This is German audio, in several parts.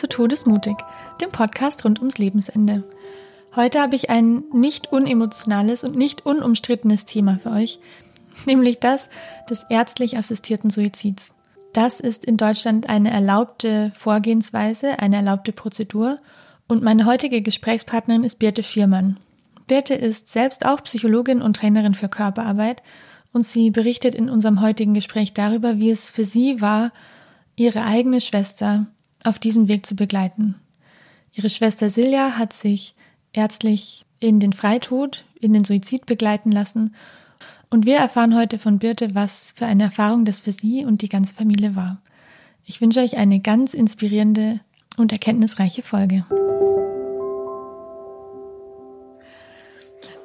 zu Todesmutig, dem Podcast rund ums Lebensende. Heute habe ich ein nicht unemotionales und nicht unumstrittenes Thema für euch, nämlich das des ärztlich assistierten Suizids. Das ist in Deutschland eine erlaubte Vorgehensweise, eine erlaubte Prozedur und meine heutige Gesprächspartnerin ist Birte Viermann. Birte ist selbst auch Psychologin und Trainerin für Körperarbeit und sie berichtet in unserem heutigen Gespräch darüber, wie es für sie war, ihre eigene Schwester auf diesem Weg zu begleiten. Ihre Schwester Silja hat sich ärztlich in den Freitod, in den Suizid begleiten lassen. Und wir erfahren heute von Birte, was für eine Erfahrung das für sie und die ganze Familie war. Ich wünsche euch eine ganz inspirierende und erkenntnisreiche Folge.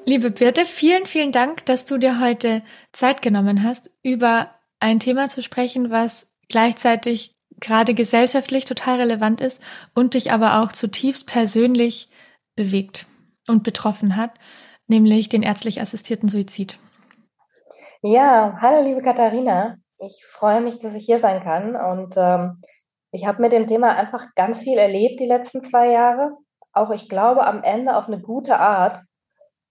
Liebe Birte, vielen, vielen Dank, dass du dir heute Zeit genommen hast, über ein Thema zu sprechen, was gleichzeitig gerade gesellschaftlich total relevant ist und dich aber auch zutiefst persönlich bewegt und betroffen hat, nämlich den ärztlich assistierten Suizid. Ja, hallo liebe Katharina. Ich freue mich, dass ich hier sein kann und ähm, ich habe mit dem Thema einfach ganz viel erlebt die letzten zwei Jahre. Auch ich glaube am Ende auf eine gute Art.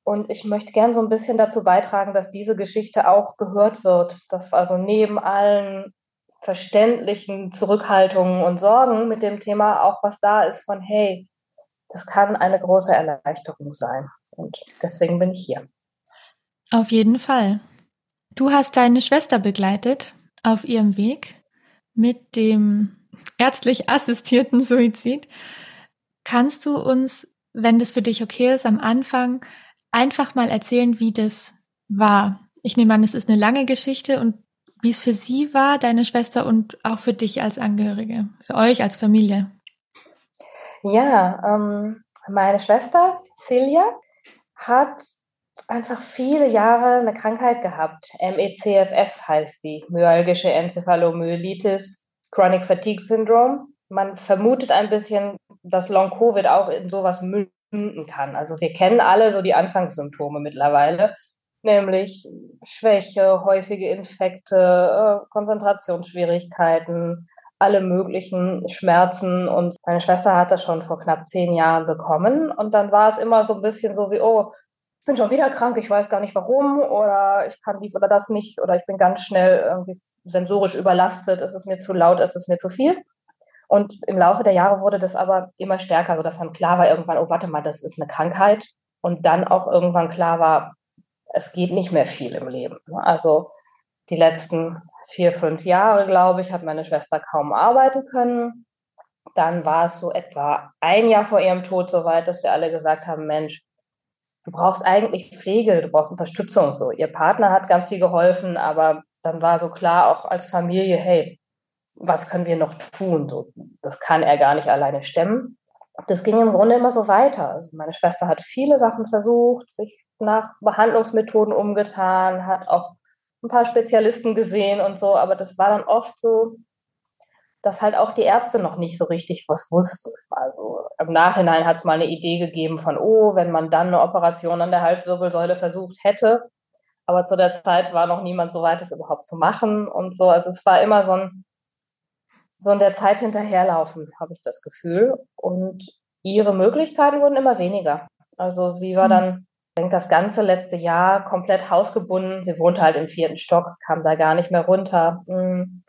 Und ich möchte gern so ein bisschen dazu beitragen, dass diese Geschichte auch gehört wird, dass also neben allen verständlichen Zurückhaltungen und Sorgen mit dem Thema auch was da ist von, hey, das kann eine große Erleichterung sein. Und deswegen bin ich hier. Auf jeden Fall. Du hast deine Schwester begleitet auf ihrem Weg mit dem ärztlich assistierten Suizid. Kannst du uns, wenn das für dich okay ist, am Anfang einfach mal erzählen, wie das war? Ich nehme an, es ist eine lange Geschichte und wie es für sie war, deine Schwester und auch für dich als Angehörige, für euch als Familie. Ja, ähm, meine Schwester Celia hat einfach viele Jahre eine Krankheit gehabt. MECFS heißt sie, myalgische Enzephalomyelitis, Chronic Fatigue Syndrome. Man vermutet ein bisschen, dass Long Covid auch in sowas münden kann. Also wir kennen alle so die Anfangssymptome mittlerweile nämlich Schwäche, häufige Infekte, äh, Konzentrationsschwierigkeiten, alle möglichen Schmerzen. Und meine Schwester hat das schon vor knapp zehn Jahren bekommen. Und dann war es immer so ein bisschen so wie, oh, ich bin schon wieder krank, ich weiß gar nicht warum oder ich kann dies oder das nicht oder ich bin ganz schnell irgendwie sensorisch überlastet, es ist mir zu laut, es ist mir zu viel. Und im Laufe der Jahre wurde das aber immer stärker, sodass dann klar war irgendwann, oh, warte mal, das ist eine Krankheit. Und dann auch irgendwann klar war, es geht nicht mehr viel im Leben. Ne? Also die letzten vier, fünf Jahre, glaube ich, hat meine Schwester kaum arbeiten können. Dann war es so etwa ein Jahr vor ihrem Tod so weit, dass wir alle gesagt haben, Mensch, du brauchst eigentlich Pflege, du brauchst Unterstützung. So, ihr Partner hat ganz viel geholfen, aber dann war so klar auch als Familie, hey, was können wir noch tun? So, das kann er gar nicht alleine stemmen. Das ging im Grunde immer so weiter. Also meine Schwester hat viele Sachen versucht, sich nach Behandlungsmethoden umgetan, hat auch ein paar Spezialisten gesehen und so, aber das war dann oft so, dass halt auch die Ärzte noch nicht so richtig was wussten. Also im Nachhinein hat es mal eine Idee gegeben von, oh, wenn man dann eine Operation an der Halswirbelsäule versucht hätte, aber zu der Zeit war noch niemand so weit, es überhaupt zu machen und so. Also es war immer so ein, so in der Zeit hinterherlaufen, habe ich das Gefühl. Und ihre Möglichkeiten wurden immer weniger. Also sie war hm. dann denke, das ganze letzte Jahr komplett hausgebunden. Sie wohnte halt im vierten Stock, kam da gar nicht mehr runter. Hm.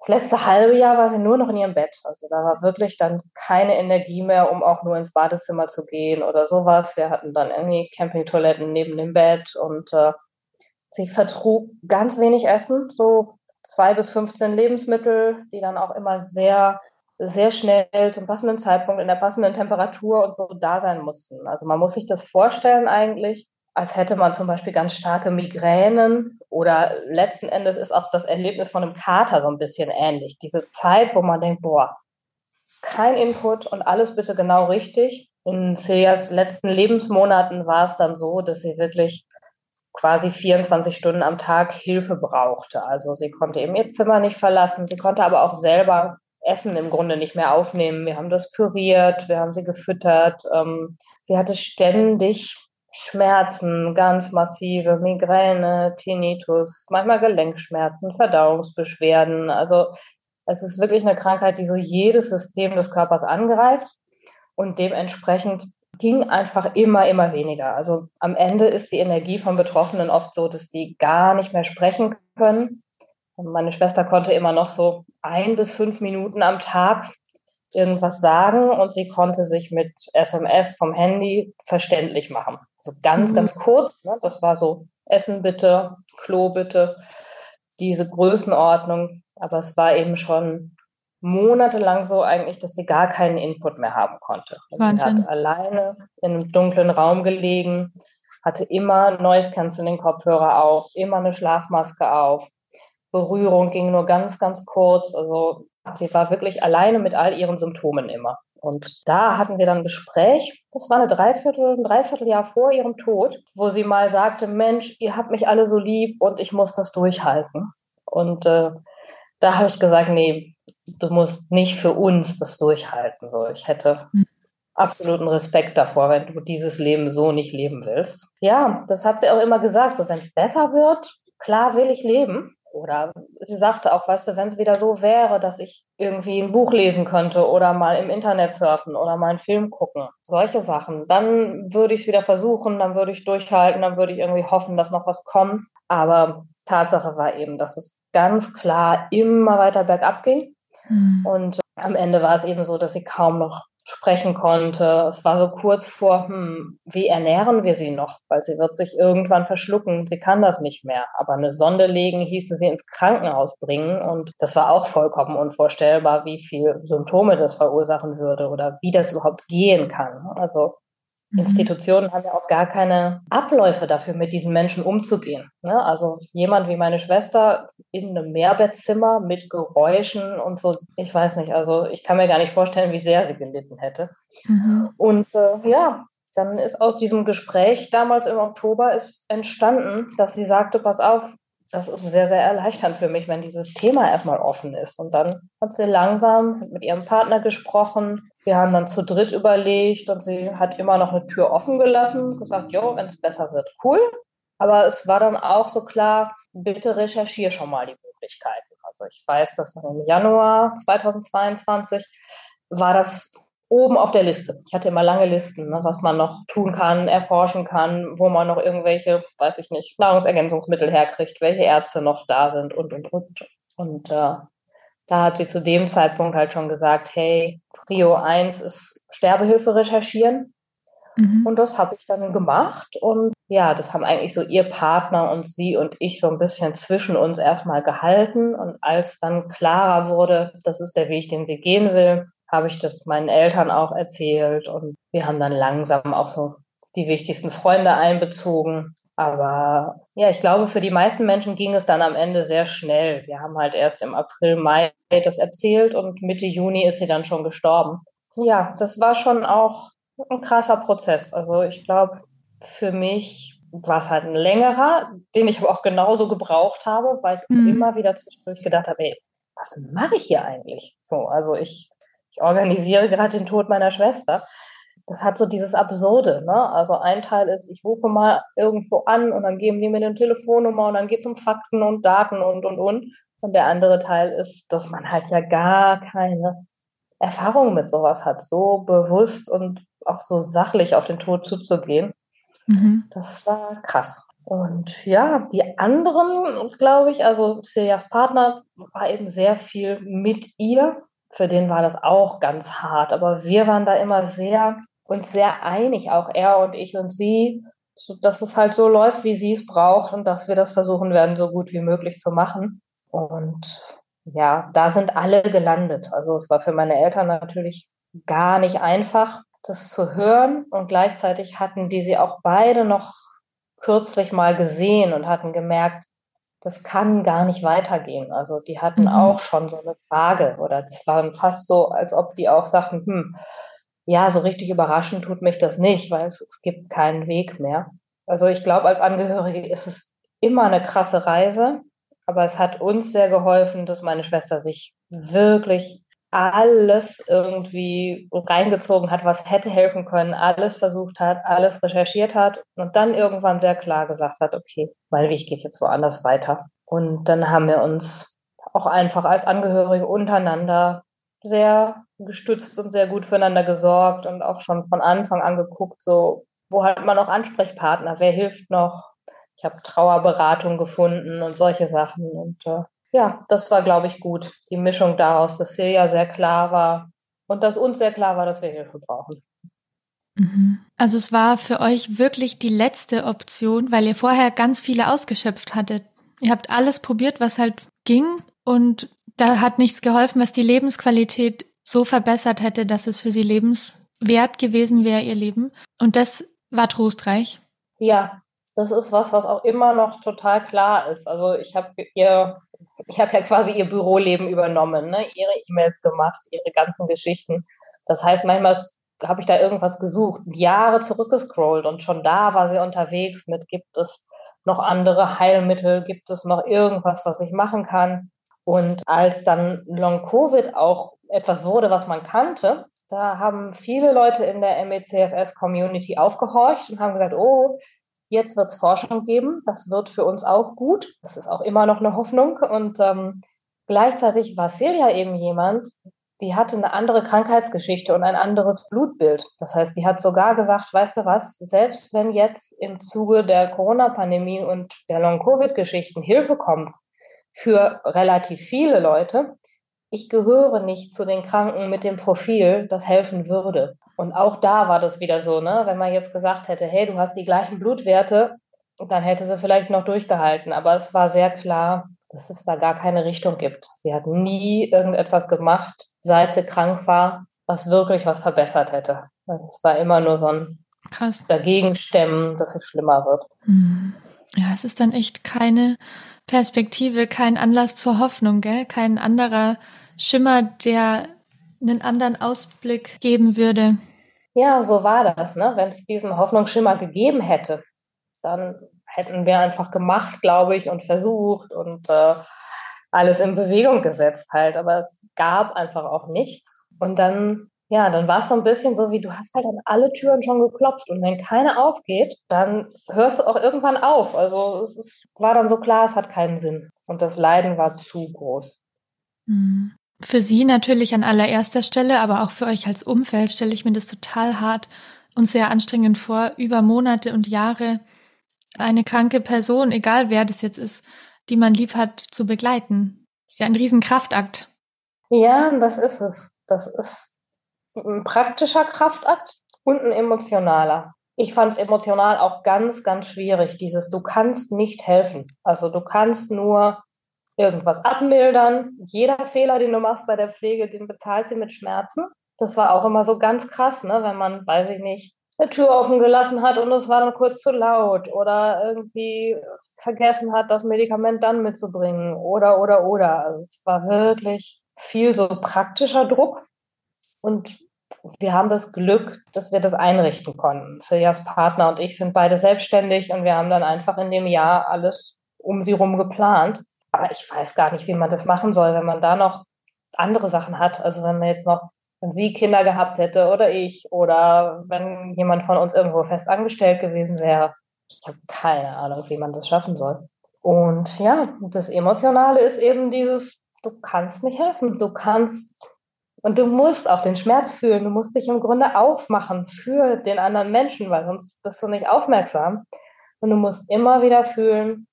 Das letzte halbe Jahr war sie nur noch in ihrem Bett. Also da war wirklich dann keine Energie mehr, um auch nur ins Badezimmer zu gehen oder sowas. Wir hatten dann irgendwie Campingtoiletten neben dem Bett und äh, sie vertrug ganz wenig Essen, so zwei bis 15 Lebensmittel, die dann auch immer sehr sehr schnell zum passenden Zeitpunkt in der passenden Temperatur und so da sein mussten. Also man muss sich das vorstellen eigentlich, als hätte man zum Beispiel ganz starke Migränen oder letzten Endes ist auch das Erlebnis von einem Kater so ein bisschen ähnlich. Diese Zeit, wo man denkt, boah, kein Input und alles bitte genau richtig. In Celias letzten Lebensmonaten war es dann so, dass sie wirklich quasi 24 Stunden am Tag Hilfe brauchte. Also sie konnte eben ihr Zimmer nicht verlassen, sie konnte aber auch selber Essen im Grunde nicht mehr aufnehmen. Wir haben das püriert, wir haben sie gefüttert. Ähm, sie hatte ständig Schmerzen, ganz massive Migräne, Tinnitus, manchmal Gelenkschmerzen, Verdauungsbeschwerden. Also Es ist wirklich eine Krankheit, die so jedes System des Körpers angreift und dementsprechend ging einfach immer, immer weniger. Also am Ende ist die Energie von Betroffenen oft so, dass die gar nicht mehr sprechen können. Meine Schwester konnte immer noch so ein bis fünf Minuten am Tag irgendwas sagen und sie konnte sich mit SMS vom Handy verständlich machen. Also ganz, mhm. ganz kurz. Ne? Das war so Essen bitte, Klo bitte, diese Größenordnung. Aber es war eben schon monatelang so eigentlich, dass sie gar keinen Input mehr haben konnte. Wahnsinn. Sie hat alleine in einem dunklen Raum gelegen, hatte immer Noise Cancelling Kopfhörer auf, immer eine Schlafmaske auf. Berührung ging nur ganz, ganz kurz. Also sie war wirklich alleine mit all ihren Symptomen immer. Und da hatten wir dann ein Gespräch, das war eine Dreiviertel, ein Dreivierteljahr vor ihrem Tod, wo sie mal sagte, Mensch, ihr habt mich alle so lieb und ich muss das durchhalten. Und äh, da habe ich gesagt, nee, du musst nicht für uns das durchhalten. So, ich hätte mhm. absoluten Respekt davor, wenn du dieses Leben so nicht leben willst. Ja, das hat sie auch immer gesagt. So, wenn es besser wird, klar will ich leben. Oder sie sagte auch, weißt du, wenn es wieder so wäre, dass ich irgendwie ein Buch lesen könnte oder mal im Internet surfen oder mal einen Film gucken, solche Sachen, dann würde ich es wieder versuchen, dann würde ich durchhalten, dann würde ich irgendwie hoffen, dass noch was kommt. Aber Tatsache war eben, dass es ganz klar immer weiter bergab ging Mhm. Und am Ende war es eben so, dass sie kaum noch sprechen konnte. Es war so kurz vor, hm, wie ernähren wir sie noch? Weil sie wird sich irgendwann verschlucken. Sie kann das nicht mehr. Aber eine Sonde legen hieße sie ins Krankenhaus bringen. Und das war auch vollkommen unvorstellbar, wie viel Symptome das verursachen würde oder wie das überhaupt gehen kann. Also. Institutionen haben ja auch gar keine Abläufe dafür, mit diesen Menschen umzugehen. Ne? Also jemand wie meine Schwester in einem Mehrbettzimmer mit Geräuschen und so, ich weiß nicht, also ich kann mir gar nicht vorstellen, wie sehr sie gelitten hätte. Mhm. Und äh, ja, dann ist aus diesem Gespräch damals im Oktober ist entstanden, dass sie sagte, pass auf, das ist sehr, sehr erleichternd für mich, wenn dieses Thema erstmal offen ist. Und dann hat sie langsam mit ihrem Partner gesprochen. Wir haben dann zu dritt überlegt und sie hat immer noch eine Tür offen gelassen, gesagt, jo, wenn es besser wird, cool. Aber es war dann auch so klar, bitte recherchiere schon mal die Möglichkeiten. Also ich weiß, dass im Januar 2022 war das oben auf der Liste. Ich hatte immer lange Listen, ne, was man noch tun kann, erforschen kann, wo man noch irgendwelche, weiß ich nicht, Nahrungsergänzungsmittel herkriegt, welche Ärzte noch da sind und, und, und. Und äh, da hat sie zu dem Zeitpunkt halt schon gesagt, hey, Prio 1 ist Sterbehilfe recherchieren. Mhm. Und das habe ich dann gemacht. Und ja, das haben eigentlich so ihr Partner und sie und ich so ein bisschen zwischen uns erstmal gehalten. Und als dann klarer wurde, das ist der Weg, den sie gehen will, habe ich das meinen Eltern auch erzählt und wir haben dann langsam auch so die wichtigsten Freunde einbezogen. Aber ja, ich glaube, für die meisten Menschen ging es dann am Ende sehr schnell. Wir haben halt erst im April, Mai das erzählt und Mitte Juni ist sie dann schon gestorben. Ja, das war schon auch ein krasser Prozess. Also ich glaube, für mich war es halt ein längerer, den ich aber auch genauso gebraucht habe, weil ich mhm. immer wieder zwischendurch gedacht habe, ey, was mache ich hier eigentlich? So, also ich ich organisiere gerade den Tod meiner Schwester. Das hat so dieses Absurde, ne? Also ein Teil ist, ich rufe mal irgendwo an und dann geben die mir eine Telefonnummer und dann geht es um Fakten und Daten und und und. Und der andere Teil ist, dass man halt ja gar keine Erfahrung mit sowas hat, so bewusst und auch so sachlich auf den Tod zuzugehen. Mhm. Das war krass. Und ja, die anderen, glaube ich, also Celias Partner war eben sehr viel mit ihr für den war das auch ganz hart. Aber wir waren da immer sehr uns sehr einig, auch er und ich und sie, dass es halt so läuft, wie sie es braucht und dass wir das versuchen werden, so gut wie möglich zu machen. Und ja, da sind alle gelandet. Also es war für meine Eltern natürlich gar nicht einfach, das zu hören. Und gleichzeitig hatten die sie auch beide noch kürzlich mal gesehen und hatten gemerkt, das kann gar nicht weitergehen. Also die hatten mhm. auch schon so eine Frage oder das war fast so, als ob die auch sagten, hm, ja, so richtig überraschend tut mich das nicht, weil es, es gibt keinen Weg mehr. Also ich glaube, als Angehörige ist es immer eine krasse Reise, aber es hat uns sehr geholfen, dass meine Schwester sich wirklich alles irgendwie reingezogen hat, was hätte helfen können, alles versucht hat, alles recherchiert hat und dann irgendwann sehr klar gesagt hat, okay, mein Weg geht jetzt woanders weiter. Und dann haben wir uns auch einfach als Angehörige untereinander sehr gestützt und sehr gut füreinander gesorgt und auch schon von Anfang an geguckt, so wo hat man noch Ansprechpartner, wer hilft noch. Ich habe Trauerberatung gefunden und solche Sachen. Und äh, ja, das war, glaube ich, gut. Die Mischung daraus, dass Celia sehr klar war und dass uns sehr klar war, dass wir Hilfe brauchen. Mhm. Also es war für euch wirklich die letzte Option, weil ihr vorher ganz viele ausgeschöpft hattet. Ihr habt alles probiert, was halt ging und da hat nichts geholfen, was die Lebensqualität so verbessert hätte, dass es für sie lebenswert gewesen wäre, ihr Leben. Und das war trostreich. Ja, das ist was, was auch immer noch total klar ist. Also ich habe ihr, ich habe ja quasi ihr Büroleben übernommen, ne? ihre E-Mails gemacht, ihre ganzen Geschichten. Das heißt, manchmal habe ich da irgendwas gesucht, Jahre zurückgescrollt und schon da war sie unterwegs mit, gibt es noch andere Heilmittel, gibt es noch irgendwas, was ich machen kann. Und als dann Long-Covid auch etwas wurde, was man kannte, da haben viele Leute in der MECFS-Community aufgehorcht und haben gesagt, oh, jetzt wird es Forschung geben, das wird für uns auch gut. Das ist auch immer noch eine Hoffnung. Und ähm, gleichzeitig war Celia eben jemand, die hatte eine andere Krankheitsgeschichte und ein anderes Blutbild. Das heißt, die hat sogar gesagt, weißt du was, selbst wenn jetzt im Zuge der Corona-Pandemie und der Long-Covid-Geschichten Hilfe kommt für relativ viele Leute, ich gehöre nicht zu den Kranken mit dem Profil, das helfen würde. Und auch da war das wieder so, ne? wenn man jetzt gesagt hätte, hey, du hast die gleichen Blutwerte, dann hätte sie vielleicht noch durchgehalten. Aber es war sehr klar, dass es da gar keine Richtung gibt. Sie hat nie irgendetwas gemacht, seit sie krank war, was wirklich was verbessert hätte. Also es war immer nur so ein Krass. Dagegenstemmen, dass es schlimmer wird. Hm. Ja, es ist dann echt keine Perspektive, kein Anlass zur Hoffnung, gell? Kein anderer Schimmer, der einen anderen Ausblick geben würde. Ja, so war das. Ne? Wenn es diesen Hoffnungsschimmer gegeben hätte, dann hätten wir einfach gemacht, glaube ich, und versucht und äh, alles in Bewegung gesetzt halt. Aber es gab einfach auch nichts. Und dann, ja, dann war es so ein bisschen so, wie du hast halt an alle Türen schon geklopft. Und wenn keine aufgeht, dann hörst du auch irgendwann auf. Also es ist, war dann so klar, es hat keinen Sinn. Und das Leiden war zu groß. Mhm. Für Sie natürlich an allererster Stelle, aber auch für euch als Umfeld stelle ich mir das total hart und sehr anstrengend vor, über Monate und Jahre eine kranke Person, egal wer das jetzt ist, die man lieb hat, zu begleiten. Das ist ja ein Riesenkraftakt. Ja, das ist es. Das ist ein praktischer Kraftakt und ein emotionaler. Ich fand es emotional auch ganz, ganz schwierig, dieses du kannst nicht helfen. Also du kannst nur irgendwas abmildern. Jeder Fehler, den du machst bei der Pflege, den bezahlst du mit Schmerzen. Das war auch immer so ganz krass, ne? wenn man, weiß ich nicht, eine Tür offen gelassen hat und es war dann kurz zu laut oder irgendwie vergessen hat, das Medikament dann mitzubringen oder, oder, oder. Also es war wirklich viel so praktischer Druck und wir haben das Glück, dass wir das einrichten konnten. Siljas Partner und ich sind beide selbstständig und wir haben dann einfach in dem Jahr alles um sie rum geplant. Aber ich weiß gar nicht, wie man das machen soll, wenn man da noch andere Sachen hat. Also wenn man jetzt noch, wenn sie Kinder gehabt hätte oder ich oder wenn jemand von uns irgendwo fest angestellt gewesen wäre. Ich habe keine Ahnung, wie man das schaffen soll. Und ja, das Emotionale ist eben dieses, du kannst nicht helfen. Du kannst und du musst auch den Schmerz fühlen. Du musst dich im Grunde aufmachen für den anderen Menschen, weil sonst bist du nicht aufmerksam. Und du musst immer wieder fühlen,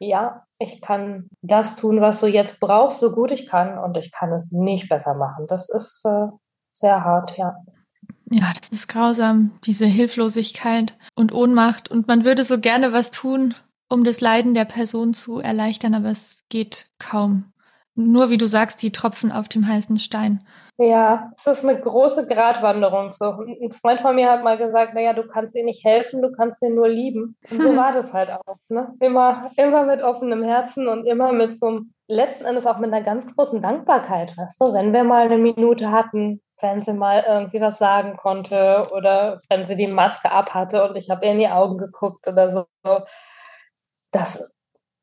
ja, ich kann das tun, was du jetzt brauchst, so gut ich kann und ich kann es nicht besser machen. Das ist äh, sehr hart, ja. Ja, das ist grausam, diese Hilflosigkeit und Ohnmacht. Und man würde so gerne was tun, um das Leiden der Person zu erleichtern, aber es geht kaum. Nur wie du sagst, die Tropfen auf dem heißen Stein. Ja, es ist eine große Gratwanderung. So. Ein Freund von mir hat mal gesagt, naja, du kannst ihr nicht helfen, du kannst sie nur lieben. Und so war das halt auch. Ne? Immer, immer mit offenem Herzen und immer mit so einem, letzten Endes auch mit einer ganz großen Dankbarkeit. Weißt du? Wenn wir mal eine Minute hatten, wenn sie mal irgendwie was sagen konnte oder wenn sie die Maske abhatte und ich habe ihr in die Augen geguckt oder so. Das,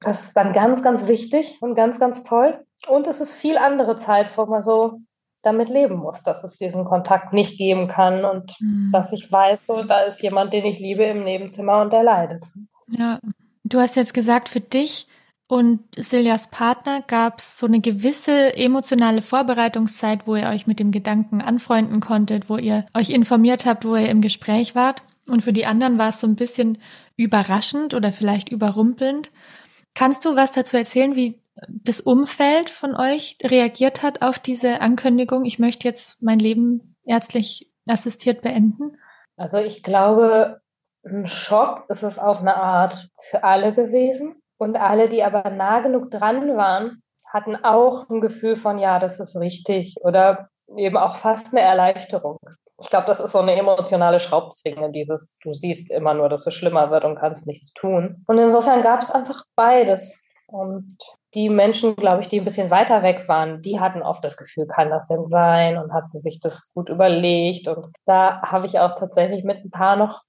das ist dann ganz, ganz wichtig und ganz, ganz toll. Und es ist viel andere Zeit, wo man so damit leben muss, dass es diesen Kontakt nicht geben kann und mhm. dass ich weiß, so, da ist jemand, den ich liebe im Nebenzimmer und der leidet. Ja, du hast jetzt gesagt, für dich und Siljas Partner gab es so eine gewisse emotionale Vorbereitungszeit, wo ihr euch mit dem Gedanken anfreunden konntet, wo ihr euch informiert habt, wo ihr im Gespräch wart. Und für die anderen war es so ein bisschen überraschend oder vielleicht überrumpelnd. Kannst du was dazu erzählen, wie das Umfeld von euch reagiert hat auf diese Ankündigung? Ich möchte jetzt mein Leben ärztlich assistiert beenden. Also ich glaube, ein Schock ist es auf eine Art für alle gewesen. Und alle, die aber nah genug dran waren, hatten auch ein Gefühl von, ja, das ist richtig oder eben auch fast eine Erleichterung. Ich glaube, das ist so eine emotionale Schraubzwinge, dieses, du siehst immer nur, dass es schlimmer wird und kannst nichts tun. Und insofern gab es einfach beides. Und die Menschen, glaube ich, die ein bisschen weiter weg waren, die hatten oft das Gefühl, kann das denn sein? Und hat sie sich das gut überlegt? Und da habe ich auch tatsächlich mit ein paar noch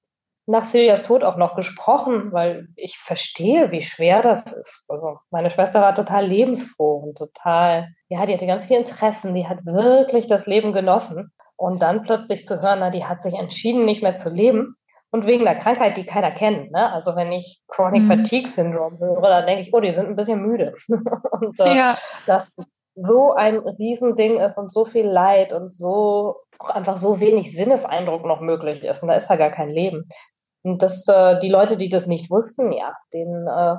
nach Siljas Tod auch noch gesprochen, weil ich verstehe, wie schwer das ist. Also meine Schwester war total lebensfroh und total, ja, die hatte ganz viele Interessen, die hat wirklich das Leben genossen. Und dann plötzlich zu hören, na, die hat sich entschieden, nicht mehr zu leben. Und wegen der Krankheit, die keiner kennt. Ne? Also wenn ich Chronic mhm. Fatigue Syndrome höre, dann denke ich, oh, die sind ein bisschen müde. und äh, ja. das so ein Riesending ist und so viel Leid und so auch einfach so wenig Sinneseindruck noch möglich ist. Und da ist ja gar kein Leben. Und das, äh, die Leute, die das nicht wussten, ja, denen äh,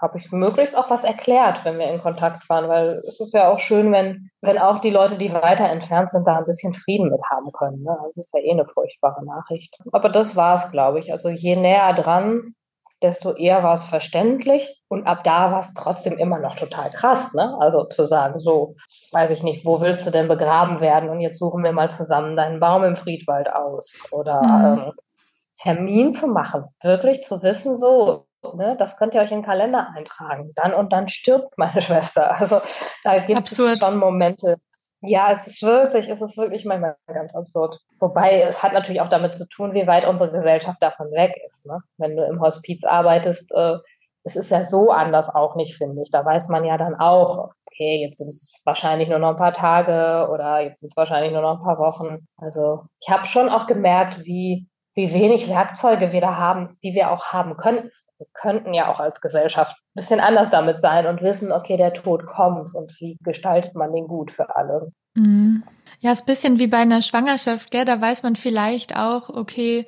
habe ich möglichst auch was erklärt, wenn wir in Kontakt waren, weil es ist ja auch schön, wenn, wenn auch die Leute, die weiter entfernt sind, da ein bisschen Frieden mit haben können. Ne? Das ist ja eh eine furchtbare Nachricht. Aber das war es, glaube ich. Also je näher dran, desto eher war es verständlich und ab da war es trotzdem immer noch total krass, ne? Also zu sagen, so, weiß ich nicht, wo willst du denn begraben werden und jetzt suchen wir mal zusammen deinen Baum im Friedwald aus oder mhm. ähm, Termin zu machen, wirklich zu wissen, so, ne, das könnt ihr euch in den Kalender eintragen. Dann und dann stirbt meine Schwester. Also da gibt absurd. es schon Momente. Ja, es ist wirklich, es ist wirklich manchmal ganz absurd. Wobei es hat natürlich auch damit zu tun, wie weit unsere Gesellschaft davon weg ist. Ne? Wenn du im Hospiz arbeitest, äh, es ist ja so anders auch nicht, finde ich. Da weiß man ja dann auch, okay, jetzt sind es wahrscheinlich nur noch ein paar Tage oder jetzt sind es wahrscheinlich nur noch ein paar Wochen. Also ich habe schon auch gemerkt, wie wie wenig Werkzeuge wir da haben, die wir auch haben könnten. Wir könnten ja auch als Gesellschaft ein bisschen anders damit sein und wissen, okay, der Tod kommt und wie gestaltet man den gut für alle. Mhm. Ja, ist ein bisschen wie bei einer Schwangerschaft, gell? Da weiß man vielleicht auch, okay,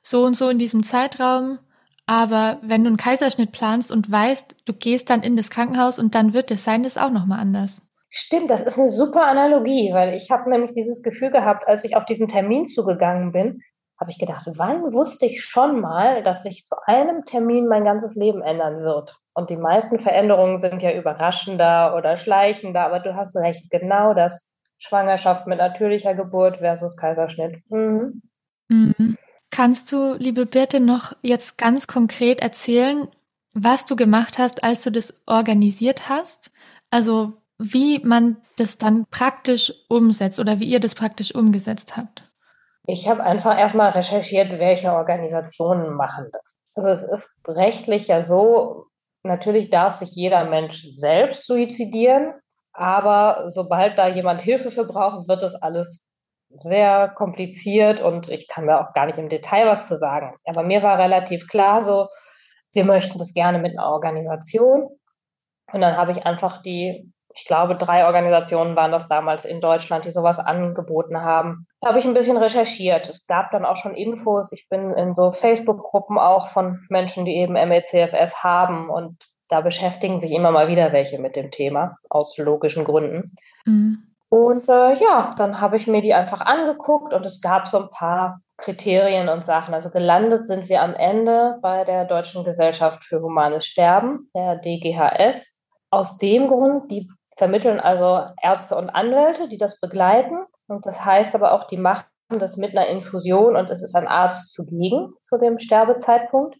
so und so in diesem Zeitraum. Aber wenn du einen Kaiserschnitt planst und weißt, du gehst dann in das Krankenhaus und dann wird es sein, ist auch nochmal anders. Stimmt, das ist eine super Analogie, weil ich habe nämlich dieses Gefühl gehabt, als ich auf diesen Termin zugegangen bin, habe ich gedacht, wann wusste ich schon mal, dass sich zu einem Termin mein ganzes Leben ändern wird? Und die meisten Veränderungen sind ja überraschender oder schleichender, aber du hast recht, genau das. Schwangerschaft mit natürlicher Geburt versus Kaiserschnitt. Mhm. Mhm. Kannst du, liebe Birte, noch jetzt ganz konkret erzählen, was du gemacht hast, als du das organisiert hast? Also wie man das dann praktisch umsetzt oder wie ihr das praktisch umgesetzt habt? Ich habe einfach erstmal recherchiert, welche Organisationen machen das. Also es ist rechtlich ja so, natürlich darf sich jeder Mensch selbst suizidieren, aber sobald da jemand Hilfe für braucht, wird das alles sehr kompliziert und ich kann mir auch gar nicht im Detail was zu sagen. Aber mir war relativ klar so, wir möchten das gerne mit einer Organisation. Und dann habe ich einfach die ich glaube, drei Organisationen waren das damals in Deutschland, die sowas angeboten haben. Da habe ich ein bisschen recherchiert. Es gab dann auch schon Infos. Ich bin in so Facebook-Gruppen auch von Menschen, die eben MECFS haben und da beschäftigen sich immer mal wieder welche mit dem Thema, aus logischen Gründen. Mhm. Und äh, ja, dann habe ich mir die einfach angeguckt und es gab so ein paar Kriterien und Sachen. Also gelandet sind wir am Ende bei der Deutschen Gesellschaft für Humanes Sterben, der DGHS. Aus dem Grund, die vermitteln also Ärzte und Anwälte, die das begleiten. Und das heißt aber auch, die machen das mit einer Infusion und es ist ein Arzt zugegen zu dem Sterbezeitpunkt.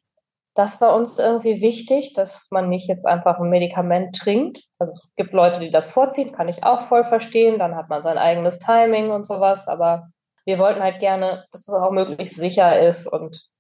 Das war uns irgendwie wichtig, dass man nicht jetzt einfach ein Medikament trinkt. Also es gibt Leute, die das vorziehen, kann ich auch voll verstehen. Dann hat man sein eigenes Timing und sowas. Aber wir wollten halt gerne, dass es auch möglichst sicher ist und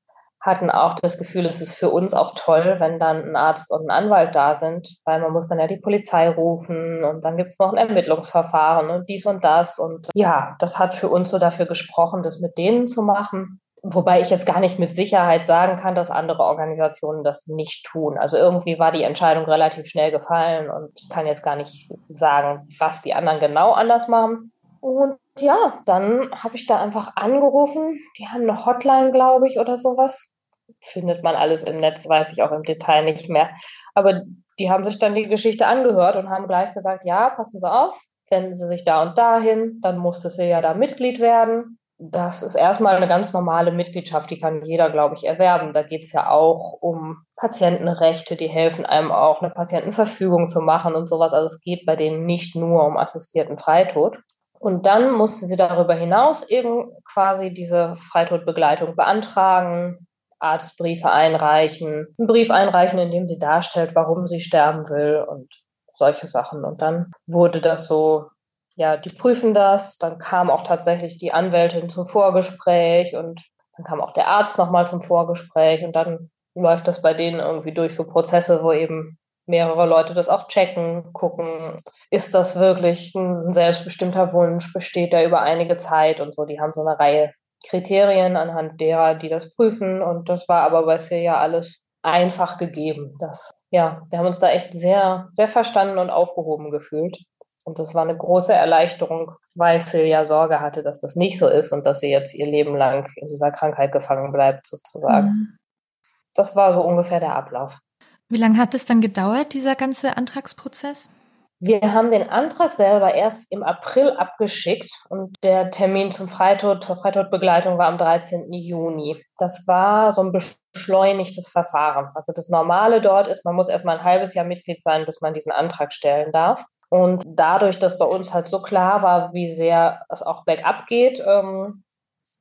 hatten auch das Gefühl, es ist für uns auch toll, wenn dann ein Arzt und ein Anwalt da sind, weil man muss dann ja die Polizei rufen und dann gibt es noch ein Ermittlungsverfahren und dies und das. Und ja, das hat für uns so dafür gesprochen, das mit denen zu machen. Wobei ich jetzt gar nicht mit Sicherheit sagen kann, dass andere Organisationen das nicht tun. Also irgendwie war die Entscheidung relativ schnell gefallen und ich kann jetzt gar nicht sagen, was die anderen genau anders machen. Und ja, dann habe ich da einfach angerufen. Die haben eine Hotline, glaube ich, oder sowas. Findet man alles im Netz, weiß ich auch im Detail nicht mehr. Aber die haben sich dann die Geschichte angehört und haben gleich gesagt, ja, passen Sie auf, wenden Sie sich da und dahin, dann musste sie ja da Mitglied werden. Das ist erstmal eine ganz normale Mitgliedschaft, die kann jeder, glaube ich, erwerben. Da geht es ja auch um Patientenrechte, die helfen einem auch, eine Patientenverfügung zu machen und sowas. Also es geht bei denen nicht nur um assistierten Freitod. Und dann musste sie darüber hinaus eben quasi diese Freitodbegleitung beantragen, Arztbriefe einreichen, einen Brief einreichen, in dem sie darstellt, warum sie sterben will und solche Sachen. Und dann wurde das so ja, die prüfen das. Dann kam auch tatsächlich die Anwältin zum Vorgespräch und dann kam auch der Arzt nochmal zum Vorgespräch und dann läuft das bei denen irgendwie durch so Prozesse, wo eben mehrere Leute das auch checken, gucken, ist das wirklich ein selbstbestimmter Wunsch, besteht der über einige Zeit und so. Die haben so eine Reihe Kriterien, anhand derer die das prüfen und das war aber bei ja alles einfach gegeben. Das, ja, wir haben uns da echt sehr, sehr verstanden und aufgehoben gefühlt. Und das war eine große Erleichterung, weil Silja Sorge hatte, dass das nicht so ist und dass sie jetzt ihr Leben lang in dieser Krankheit gefangen bleibt, sozusagen. Mhm. Das war so ungefähr der Ablauf. Wie lange hat es dann gedauert, dieser ganze Antragsprozess? Wir haben den Antrag selber erst im April abgeschickt und der Termin zum Freitod, zur Freitodbegleitung war am 13. Juni. Das war so ein beschleunigtes Verfahren. Also das Normale dort ist, man muss erstmal ein halbes Jahr Mitglied sein, bis man diesen Antrag stellen darf. Und dadurch, dass bei uns halt so klar war, wie sehr es auch bergab geht, ähm,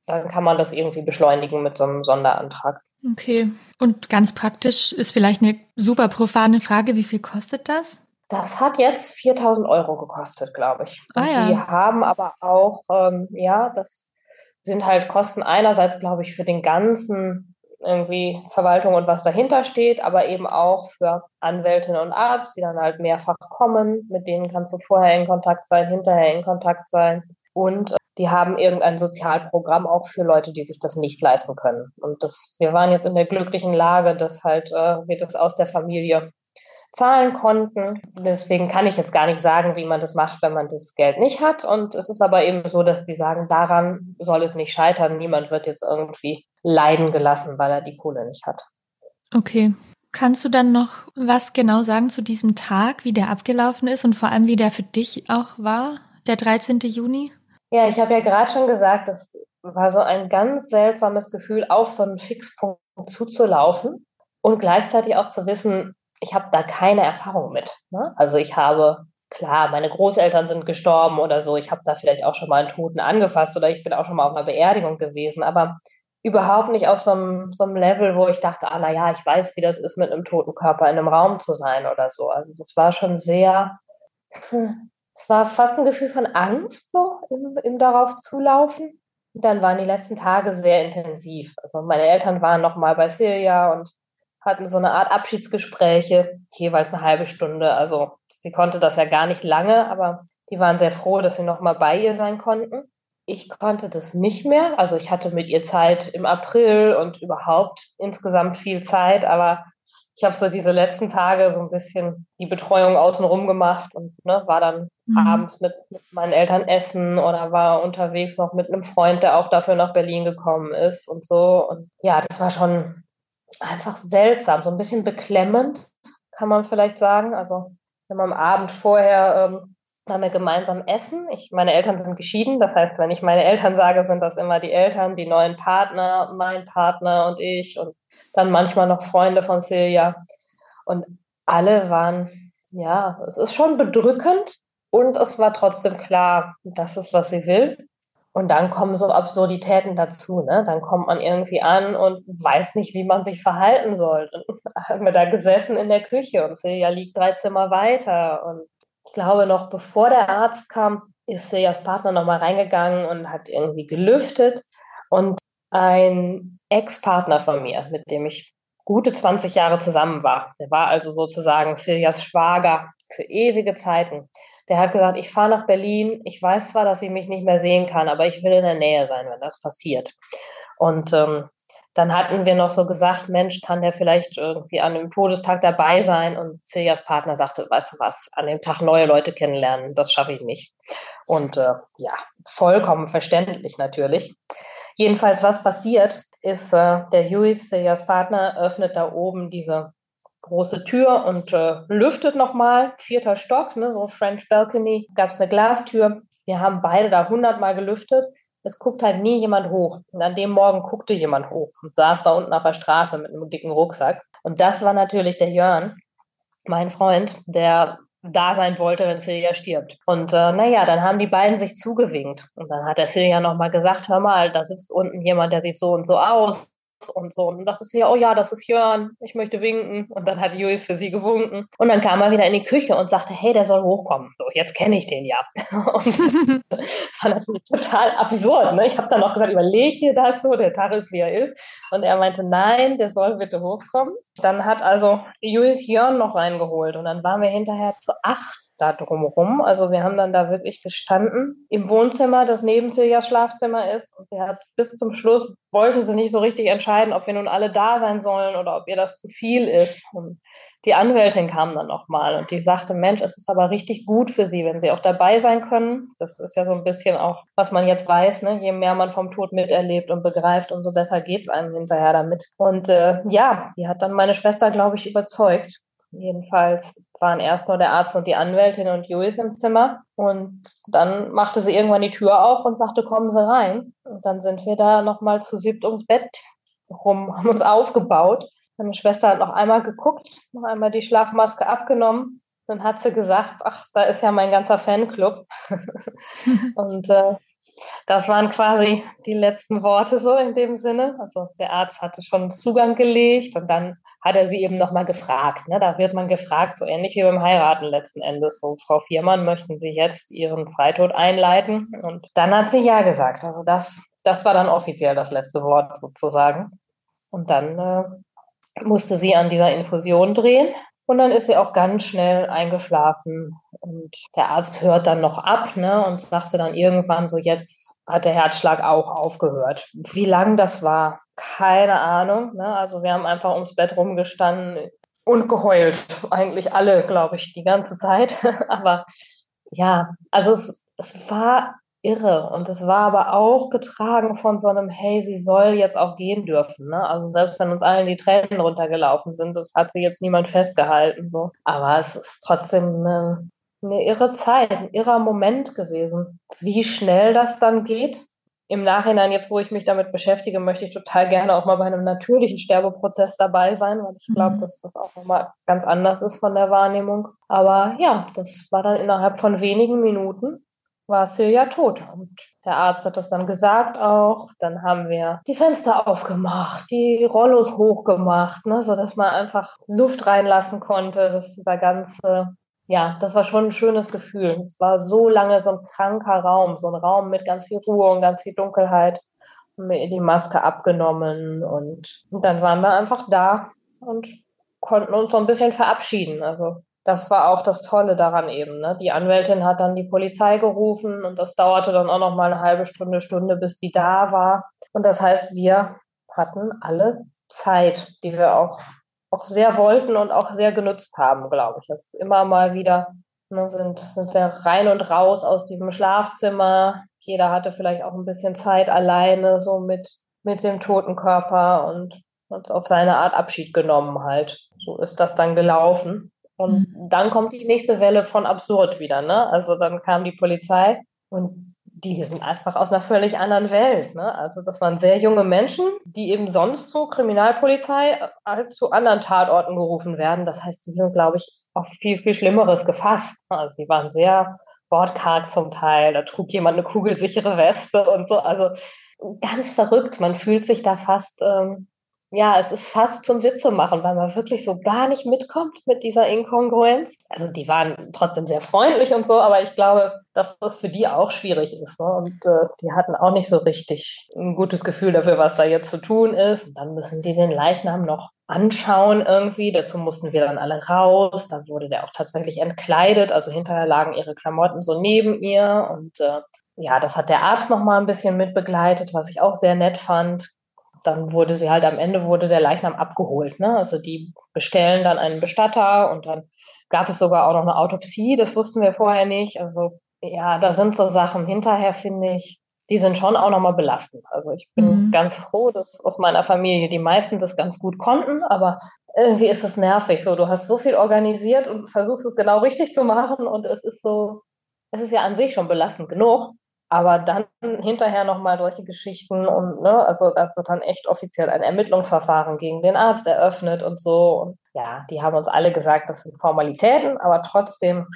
dann kann man das irgendwie beschleunigen mit so einem Sonderantrag. Okay. Und ganz praktisch ist vielleicht eine super profane Frage, wie viel kostet das? Das hat jetzt 4000 Euro gekostet, glaube ich. Ah, ja. Die haben aber auch, ähm, ja, das sind halt Kosten einerseits, glaube ich, für den ganzen irgendwie Verwaltung und was dahinter steht, aber eben auch für Anwältinnen und Arzt, die dann halt mehrfach kommen. Mit denen kannst du vorher in Kontakt sein, hinterher in Kontakt sein. Und die haben irgendein Sozialprogramm auch für Leute, die sich das nicht leisten können. Und das, wir waren jetzt in der glücklichen Lage, dass halt äh, wir das aus der Familie zahlen konnten. Deswegen kann ich jetzt gar nicht sagen, wie man das macht, wenn man das Geld nicht hat. Und es ist aber eben so, dass die sagen, daran soll es nicht scheitern. Niemand wird jetzt irgendwie leiden gelassen, weil er die Kohle nicht hat. Okay. Kannst du dann noch was genau sagen zu diesem Tag, wie der abgelaufen ist und vor allem, wie der für dich auch war, der 13. Juni? Ja, ich habe ja gerade schon gesagt, das war so ein ganz seltsames Gefühl, auf so einen Fixpunkt zuzulaufen und gleichzeitig auch zu wissen, ich habe da keine Erfahrung mit. Ne? Also ich habe, klar, meine Großeltern sind gestorben oder so, ich habe da vielleicht auch schon mal einen Toten angefasst oder ich bin auch schon mal auf einer Beerdigung gewesen, aber überhaupt nicht auf so einem, so einem Level, wo ich dachte, ah, naja, ich weiß, wie das ist, mit einem toten Körper in einem Raum zu sein oder so. Also das war schon sehr, es war fast ein Gefühl von Angst, so im, im darauf zulaufen. dann waren die letzten Tage sehr intensiv. Also meine Eltern waren noch mal bei Silja und hatten so eine Art Abschiedsgespräche, jeweils eine halbe Stunde. Also sie konnte das ja gar nicht lange, aber die waren sehr froh, dass sie noch mal bei ihr sein konnten. Ich konnte das nicht mehr. Also ich hatte mit ihr Zeit im April und überhaupt insgesamt viel Zeit, aber ich habe so diese letzten Tage so ein bisschen die Betreuung außenrum gemacht und ne, war dann mhm. abends mit, mit, meinen Eltern essen oder war unterwegs noch mit einem Freund, der auch dafür nach Berlin gekommen ist und so. Und ja, das war schon einfach seltsam, so ein bisschen beklemmend, kann man vielleicht sagen. Also wenn man am Abend vorher ähm, waren wir gemeinsam essen. Ich, meine Eltern sind geschieden, das heißt, wenn ich meine Eltern sage, sind das immer die Eltern, die neuen Partner, mein Partner und ich und dann manchmal noch Freunde von Silja. Und alle waren, ja, es ist schon bedrückend und es war trotzdem klar, das ist, was sie will. Und dann kommen so Absurditäten dazu. Ne? Dann kommt man irgendwie an und weiß nicht, wie man sich verhalten soll. Und haben wir da gesessen in der Küche und Silja liegt drei Zimmer weiter. Und ich glaube, noch bevor der Arzt kam, ist Siljas Partner nochmal reingegangen und hat irgendwie gelüftet. Und ein Ex-Partner von mir, mit dem ich gute 20 Jahre zusammen war, der war also sozusagen Siljas Schwager für ewige Zeiten der hat gesagt, ich fahre nach Berlin. Ich weiß zwar, dass sie mich nicht mehr sehen kann, aber ich will in der Nähe sein, wenn das passiert. Und ähm, dann hatten wir noch so gesagt, Mensch, kann der vielleicht irgendwie an dem Todestag dabei sein? Und Celias Partner sagte, weißt du was, an dem Tag neue Leute kennenlernen, das schaffe ich nicht. Und äh, ja, vollkommen verständlich natürlich. Jedenfalls, was passiert, ist, äh, der Lewis, Celias Partner, öffnet da oben diese große Tür und äh, lüftet nochmal, vierter Stock, ne, so French Balcony, gab es eine Glastür. Wir haben beide da hundertmal gelüftet es guckt halt nie jemand hoch. Und an dem Morgen guckte jemand hoch und saß da unten auf der Straße mit einem dicken Rucksack. Und das war natürlich der Jörn, mein Freund, der da sein wollte, wenn Silja stirbt. Und äh, naja, dann haben die beiden sich zugewinkt. Und dann hat der Silja nochmal gesagt, hör mal, da sitzt unten jemand, der sieht so und so aus und so. Und dann dachte sie, oh ja, das ist Jörn, ich möchte winken. Und dann hat Julius für sie gewunken. Und dann kam er wieder in die Küche und sagte, hey, der soll hochkommen. So, jetzt kenne ich den ja. Und das war natürlich total absurd. Ne? Ich habe dann auch gesagt, überleg dir das so, der Tag ist, wie er ist. Und er meinte, nein, der soll bitte hochkommen. Dann hat also Julius Jörn noch reingeholt. Und dann waren wir hinterher zu acht da drumherum. Also wir haben dann da wirklich gestanden im Wohnzimmer, das neben Siljas Schlafzimmer ist. Und der hat bis zum Schluss wollte sie nicht so richtig entscheiden, ob wir nun alle da sein sollen oder ob ihr das zu viel ist. Und die Anwältin kam dann nochmal und die sagte, Mensch, es ist aber richtig gut für Sie, wenn Sie auch dabei sein können. Das ist ja so ein bisschen auch, was man jetzt weiß, ne? je mehr man vom Tod miterlebt und begreift, umso besser geht es einem hinterher damit. Und äh, ja, die hat dann meine Schwester, glaube ich, überzeugt. Jedenfalls waren erst nur der Arzt und die Anwältin und Julius im Zimmer. Und dann machte sie irgendwann die Tür auf und sagte, kommen Sie rein. Und dann sind wir da nochmal zu siebt ums Bett rum, haben uns aufgebaut. Meine Schwester hat noch einmal geguckt, noch einmal die Schlafmaske abgenommen. Dann hat sie gesagt, ach, da ist ja mein ganzer Fanclub. und äh, das waren quasi die letzten Worte so in dem Sinne. Also der Arzt hatte schon Zugang gelegt und dann hat er sie eben nochmal gefragt. Ne? Da wird man gefragt, so ähnlich wie beim Heiraten letzten Endes. So, Frau Viermann, möchten Sie jetzt Ihren Freitod einleiten? Und dann hat sie ja gesagt. Also das, das war dann offiziell das letzte Wort sozusagen. Und dann äh, musste sie an dieser Infusion drehen. Und dann ist sie auch ganz schnell eingeschlafen. Und der Arzt hört dann noch ab ne, und sagte dann irgendwann so, jetzt hat der Herzschlag auch aufgehört. Wie lang das war, keine Ahnung. Ne? Also wir haben einfach ums Bett rumgestanden und geheult. Eigentlich alle, glaube ich, die ganze Zeit. aber ja, also es, es war irre. Und es war aber auch getragen von so einem, hey, sie soll jetzt auch gehen dürfen. Ne? Also selbst wenn uns allen die Tränen runtergelaufen sind, das hat sie jetzt niemand festgehalten. So. Aber es ist trotzdem eine, eine irre Zeit, ein irrer Moment gewesen. Wie schnell das dann geht, im Nachhinein, jetzt wo ich mich damit beschäftige, möchte ich total gerne auch mal bei einem natürlichen Sterbeprozess dabei sein, weil ich glaube, mhm. dass das auch nochmal ganz anders ist von der Wahrnehmung. Aber ja, das war dann innerhalb von wenigen Minuten war Silja tot. Und der Arzt hat das dann gesagt auch. Dann haben wir die Fenster aufgemacht, die Rollos hochgemacht, ne, sodass man einfach Luft reinlassen konnte. Das war ganz ja, das war schon ein schönes Gefühl. Es war so lange so ein kranker Raum, so ein Raum mit ganz viel Ruhe und ganz viel Dunkelheit. Wir die Maske abgenommen und, und dann waren wir einfach da und konnten uns so ein bisschen verabschieden. Also das war auch das Tolle daran eben. Ne? Die Anwältin hat dann die Polizei gerufen und das dauerte dann auch noch mal eine halbe Stunde, Stunde, bis die da war. Und das heißt, wir hatten alle Zeit, die wir auch auch sehr wollten und auch sehr genutzt haben, glaube ich. Also immer mal wieder ne, sind, sind wir rein und raus aus diesem Schlafzimmer. Jeder hatte vielleicht auch ein bisschen Zeit alleine, so mit, mit dem toten Körper und uns auf seine Art Abschied genommen halt. So ist das dann gelaufen. Und mhm. dann kommt die nächste Welle von absurd wieder, ne? Also dann kam die Polizei und die sind einfach aus einer völlig anderen Welt. Ne? Also das waren sehr junge Menschen, die eben sonst zur Kriminalpolizei halt zu anderen Tatorten gerufen werden. Das heißt, die sind, glaube ich, auf viel, viel Schlimmeres gefasst. Also die waren sehr wortkarg zum Teil. Da trug jemand eine kugelsichere Weste und so. Also ganz verrückt. Man fühlt sich da fast ähm, ja, es ist fast zum Witze machen, weil man wirklich so gar nicht mitkommt mit dieser Inkongruenz. Also die waren trotzdem sehr freundlich und so, aber ich glaube, dass das für die auch schwierig ist. Ne? Und äh, die hatten auch nicht so richtig ein gutes Gefühl dafür, was da jetzt zu tun ist. Und dann müssen die den Leichnam noch anschauen irgendwie. Dazu mussten wir dann alle raus. Da wurde der auch tatsächlich entkleidet. Also hinterher lagen ihre Klamotten so neben ihr. Und äh, ja, das hat der Arzt noch mal ein bisschen mitbegleitet, was ich auch sehr nett fand dann wurde sie halt am Ende wurde der Leichnam abgeholt. Ne? Also die bestellen dann einen Bestatter und dann gab es sogar auch noch eine Autopsie. Das wussten wir vorher nicht. Also ja, da sind so Sachen hinterher, finde ich, die sind schon auch nochmal belastend. Also ich bin mhm. ganz froh, dass aus meiner Familie die meisten das ganz gut konnten, aber irgendwie ist es nervig. So, du hast so viel organisiert und versuchst es genau richtig zu machen und es ist so, es ist ja an sich schon belastend genug. Aber dann hinterher nochmal solche Geschichten und, ne, also da wird dann echt offiziell ein Ermittlungsverfahren gegen den Arzt eröffnet und so. Und ja, die haben uns alle gesagt, das sind Formalitäten, aber trotzdem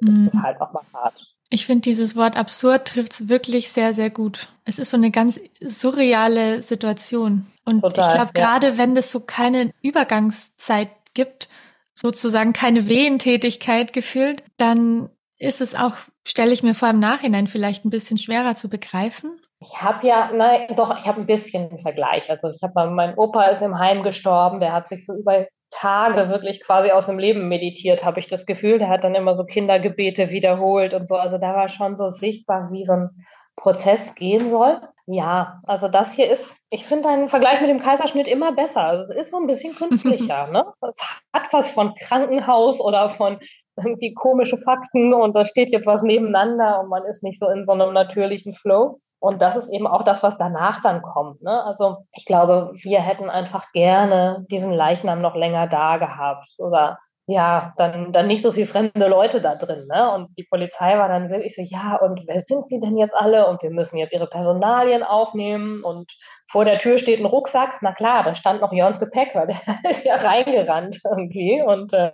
mhm. ist es halt auch mal hart. Ich finde, dieses Wort absurd trifft es wirklich sehr, sehr gut. Es ist so eine ganz surreale Situation. Und Total, ich glaube, ja. gerade wenn es so keine Übergangszeit gibt, sozusagen keine Wehentätigkeit gefühlt, dann ist es auch, stelle ich mir vor im Nachhinein vielleicht ein bisschen schwerer zu begreifen. Ich habe ja, nein, doch, ich habe ein bisschen einen Vergleich. Also ich habe, mein Opa ist im Heim gestorben, der hat sich so über Tage wirklich quasi aus dem Leben meditiert, habe ich das Gefühl. Der hat dann immer so Kindergebete wiederholt und so. Also da war schon so sichtbar, wie so ein Prozess gehen soll. Ja, also das hier ist, ich finde einen Vergleich mit dem Kaiserschnitt immer besser. Also es ist so ein bisschen künstlicher. ne? Es hat was von Krankenhaus oder von irgendwie komische Fakten und da steht jetzt was nebeneinander und man ist nicht so in so einem natürlichen Flow. Und das ist eben auch das, was danach dann kommt. Ne? Also ich glaube, wir hätten einfach gerne diesen Leichnam noch länger da gehabt oder ja, dann, dann nicht so viel fremde Leute da drin. Ne? Und die Polizei war dann wirklich so, ja, und wer sind sie denn jetzt alle? Und wir müssen jetzt ihre Personalien aufnehmen. Und vor der Tür steht ein Rucksack. Na klar, da stand noch Jörns Gepäck, weil der ist ja reingerannt irgendwie. Und äh,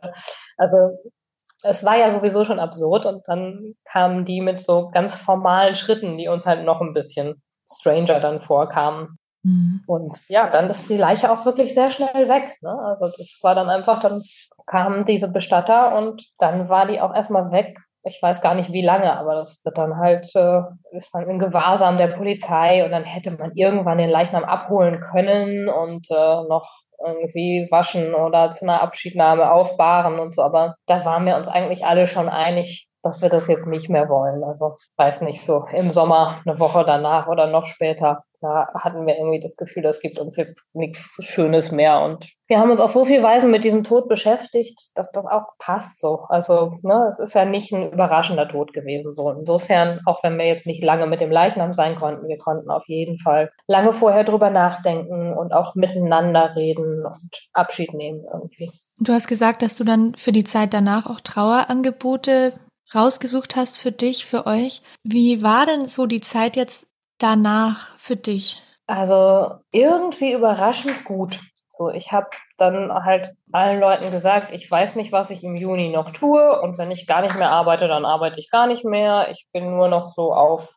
also es war ja sowieso schon absurd und dann kamen die mit so ganz formalen Schritten, die uns halt noch ein bisschen stranger dann vorkamen. Mhm. Und ja, dann ist die Leiche auch wirklich sehr schnell weg. Ne? Also das war dann einfach, dann kamen diese Bestatter und dann war die auch erstmal weg. Ich weiß gar nicht wie lange, aber das wird dann halt, äh, ist dann im Gewahrsam der Polizei und dann hätte man irgendwann den Leichnam abholen können und äh, noch irgendwie waschen oder zu einer Abschiednahme aufbahren und so. Aber da waren wir uns eigentlich alle schon einig, dass wir das jetzt nicht mehr wollen. Also weiß nicht, so im Sommer, eine Woche danach oder noch später da hatten wir irgendwie das Gefühl, das gibt uns jetzt nichts Schönes mehr. Und wir haben uns auf so viel Weisen mit diesem Tod beschäftigt, dass das auch passt so. Also, ne, es ist ja nicht ein überraschender Tod gewesen. So insofern, auch wenn wir jetzt nicht lange mit dem Leichnam sein konnten, wir konnten auf jeden Fall lange vorher drüber nachdenken und auch miteinander reden und Abschied nehmen irgendwie. Du hast gesagt, dass du dann für die Zeit danach auch Trauerangebote rausgesucht hast für dich, für euch. Wie war denn so die Zeit jetzt danach für dich? Also irgendwie überraschend gut. So, ich habe dann halt allen Leuten gesagt, ich weiß nicht, was ich im Juni noch tue und wenn ich gar nicht mehr arbeite, dann arbeite ich gar nicht mehr. Ich bin nur noch so auf,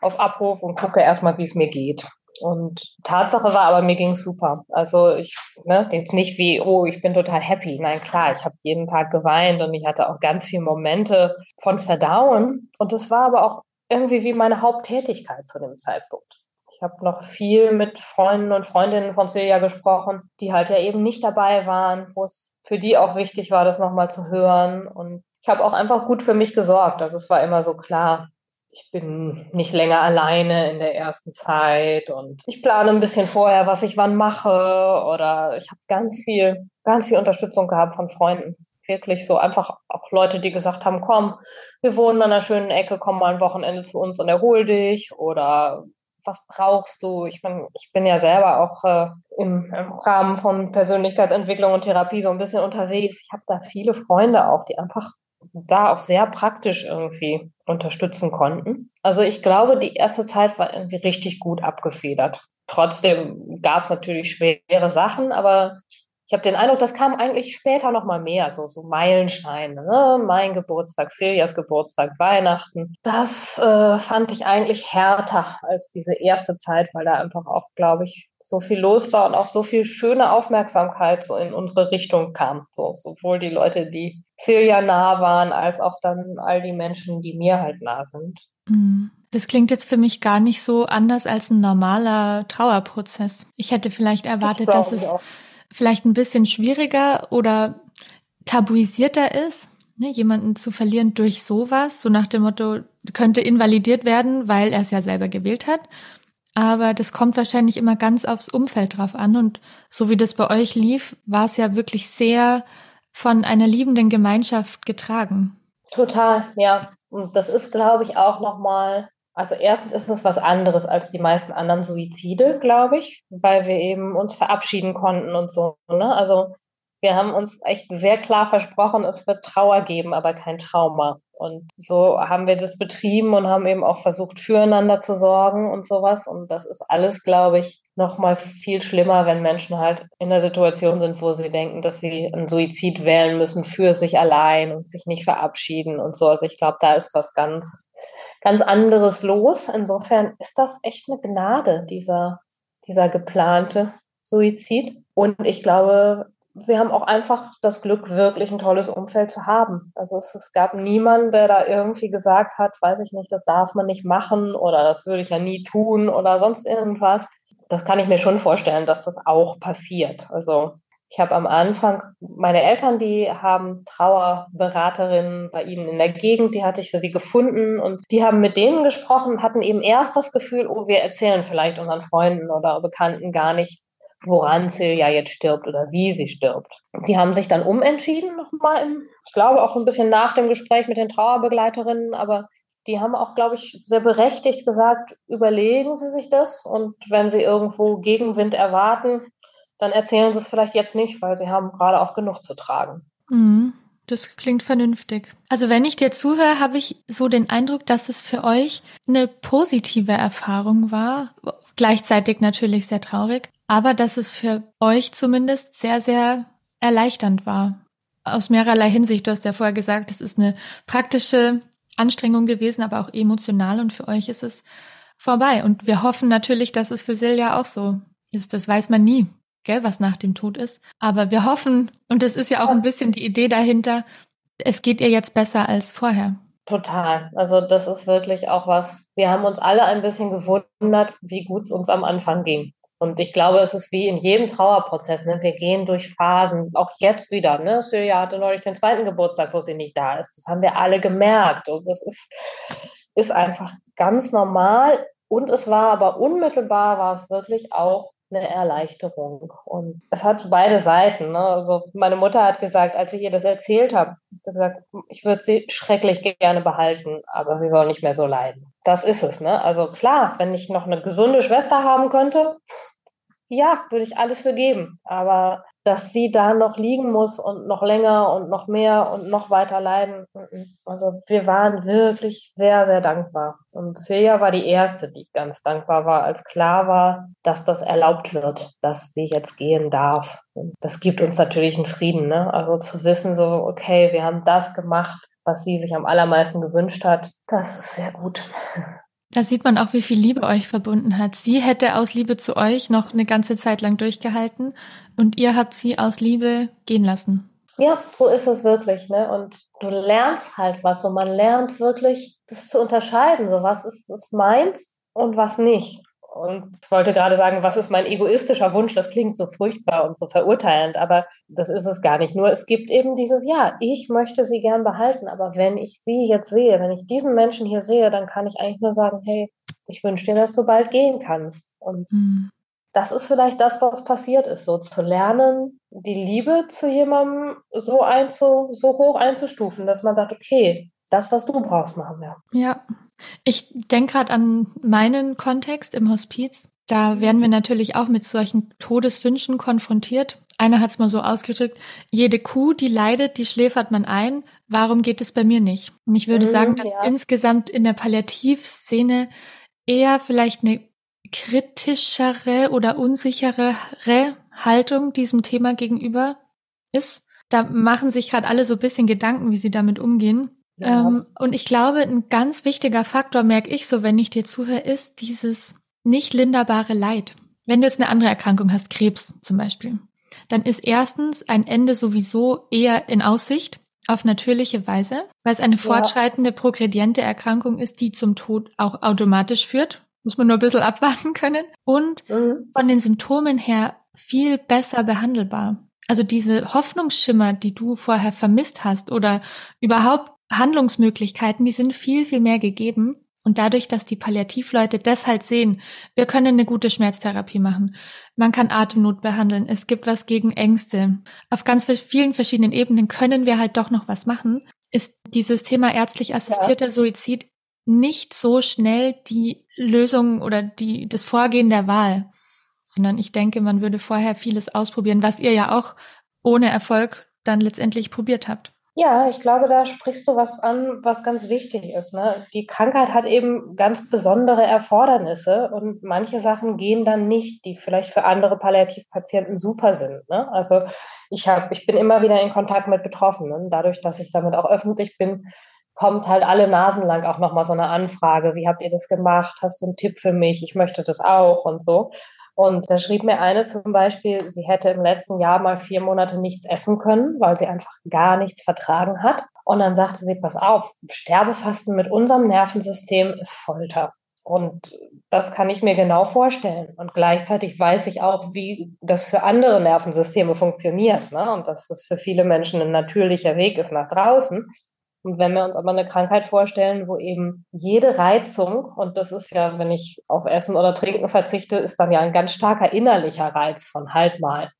auf Abruf und gucke erstmal, wie es mir geht. Und Tatsache war aber, mir ging es super. Also ich, ne, jetzt nicht wie, oh, ich bin total happy. Nein, klar, ich habe jeden Tag geweint und ich hatte auch ganz viele Momente von Verdauen. Und das war aber auch irgendwie wie meine Haupttätigkeit zu dem Zeitpunkt. Ich habe noch viel mit Freunden und Freundinnen von Celia gesprochen, die halt ja eben nicht dabei waren, wo es für die auch wichtig war, das nochmal zu hören. Und ich habe auch einfach gut für mich gesorgt. Also es war immer so klar, ich bin nicht länger alleine in der ersten Zeit und ich plane ein bisschen vorher, was ich wann mache oder ich habe ganz viel, ganz viel Unterstützung gehabt von Freunden wirklich so einfach auch Leute, die gesagt haben, komm, wir wohnen an einer schönen Ecke, komm mal ein Wochenende zu uns und erhol dich oder was brauchst du? Ich bin, ich bin ja selber auch äh, im, im, Rahmen von Persönlichkeitsentwicklung und Therapie so ein bisschen unterwegs. Ich habe da viele Freunde auch, die einfach da auch sehr praktisch irgendwie unterstützen konnten. Also ich glaube, die erste Zeit war irgendwie richtig gut abgefedert. Trotzdem gab es natürlich schwere Sachen, aber ich habe den Eindruck, das kam eigentlich später noch mal mehr, so, so Meilensteine. Ne? Mein Geburtstag, Siljas Geburtstag, Weihnachten. Das äh, fand ich eigentlich härter als diese erste Zeit, weil da einfach auch, glaube ich, so viel los war und auch so viel schöne Aufmerksamkeit so in unsere Richtung kam. So, sowohl die Leute, die Silja nah waren, als auch dann all die Menschen, die mir halt nah sind. Mhm. Das klingt jetzt für mich gar nicht so anders als ein normaler Trauerprozess. Ich hätte vielleicht erwartet, das dass es auch vielleicht ein bisschen schwieriger oder tabuisierter ist, ne, jemanden zu verlieren durch sowas, so nach dem Motto, könnte invalidiert werden, weil er es ja selber gewählt hat. aber das kommt wahrscheinlich immer ganz aufs Umfeld drauf an. Und so wie das bei euch lief, war es ja wirklich sehr von einer liebenden Gemeinschaft getragen. Total, ja. Und das ist, glaube ich, auch nochmal, also erstens ist es was anderes als die meisten anderen Suizide, glaube ich, weil wir eben uns verabschieden konnten und so. Ne? Also wir haben uns echt sehr klar versprochen, es wird Trauer geben, aber kein Trauma. Und so haben wir das betrieben und haben eben auch versucht, füreinander zu sorgen und sowas. Und das ist alles, glaube ich, noch mal viel schlimmer, wenn Menschen halt in der Situation sind, wo sie denken, dass sie einen Suizid wählen müssen für sich allein und sich nicht verabschieden und so. Also ich glaube, da ist was ganz, ganz anderes los. Insofern ist das echt eine Gnade, dieser, dieser geplante Suizid. Und ich glaube, wir haben auch einfach das Glück, wirklich ein tolles Umfeld zu haben. Also es, es, gab niemanden, der da irgendwie gesagt hat, weiß ich nicht, das darf man nicht machen oder das würde ich ja nie tun oder sonst irgendwas. Das kann ich mir schon vorstellen, dass das auch passiert. Also ich habe am Anfang, meine Eltern, die haben Trauerberaterinnen bei ihnen in der Gegend, die hatte ich für sie gefunden und die haben mit denen gesprochen, hatten eben erst das Gefühl, oh, wir erzählen vielleicht unseren Freunden oder Bekannten gar nicht, woran Silja jetzt stirbt oder wie sie stirbt. Die haben sich dann umentschieden nochmal, ich glaube auch ein bisschen nach dem Gespräch mit den Trauerbegleiterinnen, aber die haben auch, glaube ich, sehr berechtigt gesagt, überlegen Sie sich das und wenn Sie irgendwo Gegenwind erwarten, dann erzählen Sie es vielleicht jetzt nicht, weil Sie haben gerade auch genug zu tragen. Mhm. Das klingt vernünftig. Also wenn ich dir zuhöre, habe ich so den Eindruck, dass es für euch eine positive Erfahrung war. Gleichzeitig natürlich sehr traurig aber dass es für euch zumindest sehr, sehr erleichternd war. Aus mehrerlei Hinsicht. Du hast ja vorher gesagt, es ist eine praktische Anstrengung gewesen, aber auch emotional und für euch ist es vorbei. Und wir hoffen natürlich, dass es für Silja auch so ist. Das weiß man nie, gell, was nach dem Tod ist. Aber wir hoffen, und das ist ja auch ein bisschen die Idee dahinter, es geht ihr jetzt besser als vorher. Total. Also das ist wirklich auch was. Wir haben uns alle ein bisschen gewundert, wie gut es uns am Anfang ging. Und ich glaube, es ist wie in jedem Trauerprozess. Ne? Wir gehen durch Phasen, auch jetzt wieder. Ne? Silja hatte neulich den zweiten Geburtstag, wo sie nicht da ist. Das haben wir alle gemerkt. Und das ist, ist einfach ganz normal. Und es war aber unmittelbar, war es wirklich auch eine Erleichterung. Und es hat beide Seiten. Ne? Also meine Mutter hat gesagt, als ich ihr das erzählt habe, gesagt, ich würde sie schrecklich gerne behalten, aber sie soll nicht mehr so leiden. Das ist es. Ne? Also klar, wenn ich noch eine gesunde Schwester haben könnte, ja, würde ich alles für geben. Aber dass sie da noch liegen muss und noch länger und noch mehr und noch weiter leiden. Also wir waren wirklich sehr, sehr dankbar. Und Celia war die Erste, die ganz dankbar war, als klar war, dass das erlaubt wird, dass sie jetzt gehen darf. Und das gibt uns natürlich einen Frieden. Ne? Also zu wissen, so, okay, wir haben das gemacht, was sie sich am allermeisten gewünscht hat, das ist sehr gut. Da sieht man auch, wie viel Liebe euch verbunden hat. Sie hätte aus Liebe zu euch noch eine ganze Zeit lang durchgehalten und ihr habt sie aus Liebe gehen lassen. Ja, so ist es wirklich, ne? Und du lernst halt was und man lernt wirklich, das zu unterscheiden. So was ist, ist meins und was nicht. Und ich wollte gerade sagen, was ist mein egoistischer Wunsch? Das klingt so furchtbar und so verurteilend, aber das ist es gar nicht. Nur es gibt eben dieses Ja, ich möchte sie gern behalten, aber wenn ich sie jetzt sehe, wenn ich diesen Menschen hier sehe, dann kann ich eigentlich nur sagen, hey, ich wünsche dir, dass du bald gehen kannst. Und mhm. das ist vielleicht das, was passiert ist, so zu lernen, die Liebe zu jemandem so, einzu, so hoch einzustufen, dass man sagt, okay, das, was du brauchst, machen wir. Ja, ich denke gerade an meinen Kontext im Hospiz. Da werden wir natürlich auch mit solchen Todeswünschen konfrontiert. Einer hat es mal so ausgedrückt, jede Kuh, die leidet, die schläfert man ein. Warum geht es bei mir nicht? Und ich würde mhm, sagen, dass ja. insgesamt in der Palliativszene eher vielleicht eine kritischere oder unsichere Haltung diesem Thema gegenüber ist. Da machen sich gerade alle so ein bisschen Gedanken, wie sie damit umgehen. Ähm, und ich glaube, ein ganz wichtiger Faktor, merke ich so, wenn ich dir zuhöre, ist dieses nicht linderbare Leid. Wenn du jetzt eine andere Erkrankung hast, Krebs zum Beispiel, dann ist erstens ein Ende sowieso eher in Aussicht auf natürliche Weise, weil es eine fortschreitende, progrediente Erkrankung ist, die zum Tod auch automatisch führt. Muss man nur ein bisschen abwarten können. Und mhm. von den Symptomen her viel besser behandelbar. Also diese Hoffnungsschimmer, die du vorher vermisst hast oder überhaupt Handlungsmöglichkeiten, die sind viel, viel mehr gegeben. Und dadurch, dass die Palliativleute das halt sehen, wir können eine gute Schmerztherapie machen. Man kann Atemnot behandeln. Es gibt was gegen Ängste. Auf ganz vielen verschiedenen Ebenen können wir halt doch noch was machen. Ist dieses Thema ärztlich assistierter ja. Suizid nicht so schnell die Lösung oder die, das Vorgehen der Wahl, sondern ich denke, man würde vorher vieles ausprobieren, was ihr ja auch ohne Erfolg dann letztendlich probiert habt. Ja, ich glaube, da sprichst du was an, was ganz wichtig ist. Ne? Die Krankheit hat eben ganz besondere Erfordernisse und manche Sachen gehen dann nicht, die vielleicht für andere Palliativpatienten super sind. Ne? Also ich habe, ich bin immer wieder in Kontakt mit Betroffenen. Dadurch, dass ich damit auch öffentlich bin, kommt halt alle Nasen lang auch nochmal so eine Anfrage. Wie habt ihr das gemacht? Hast du einen Tipp für mich? Ich möchte das auch und so. Und da schrieb mir eine zum Beispiel, sie hätte im letzten Jahr mal vier Monate nichts essen können, weil sie einfach gar nichts vertragen hat. Und dann sagte sie, pass auf, Sterbefasten mit unserem Nervensystem ist Folter. Und das kann ich mir genau vorstellen. Und gleichzeitig weiß ich auch, wie das für andere Nervensysteme funktioniert. Ne? Und dass das für viele Menschen ein natürlicher Weg ist nach draußen. Und wenn wir uns aber eine Krankheit vorstellen, wo eben jede Reizung, und das ist ja, wenn ich auf Essen oder Trinken verzichte, ist dann ja ein ganz starker innerlicher Reiz von halt mal,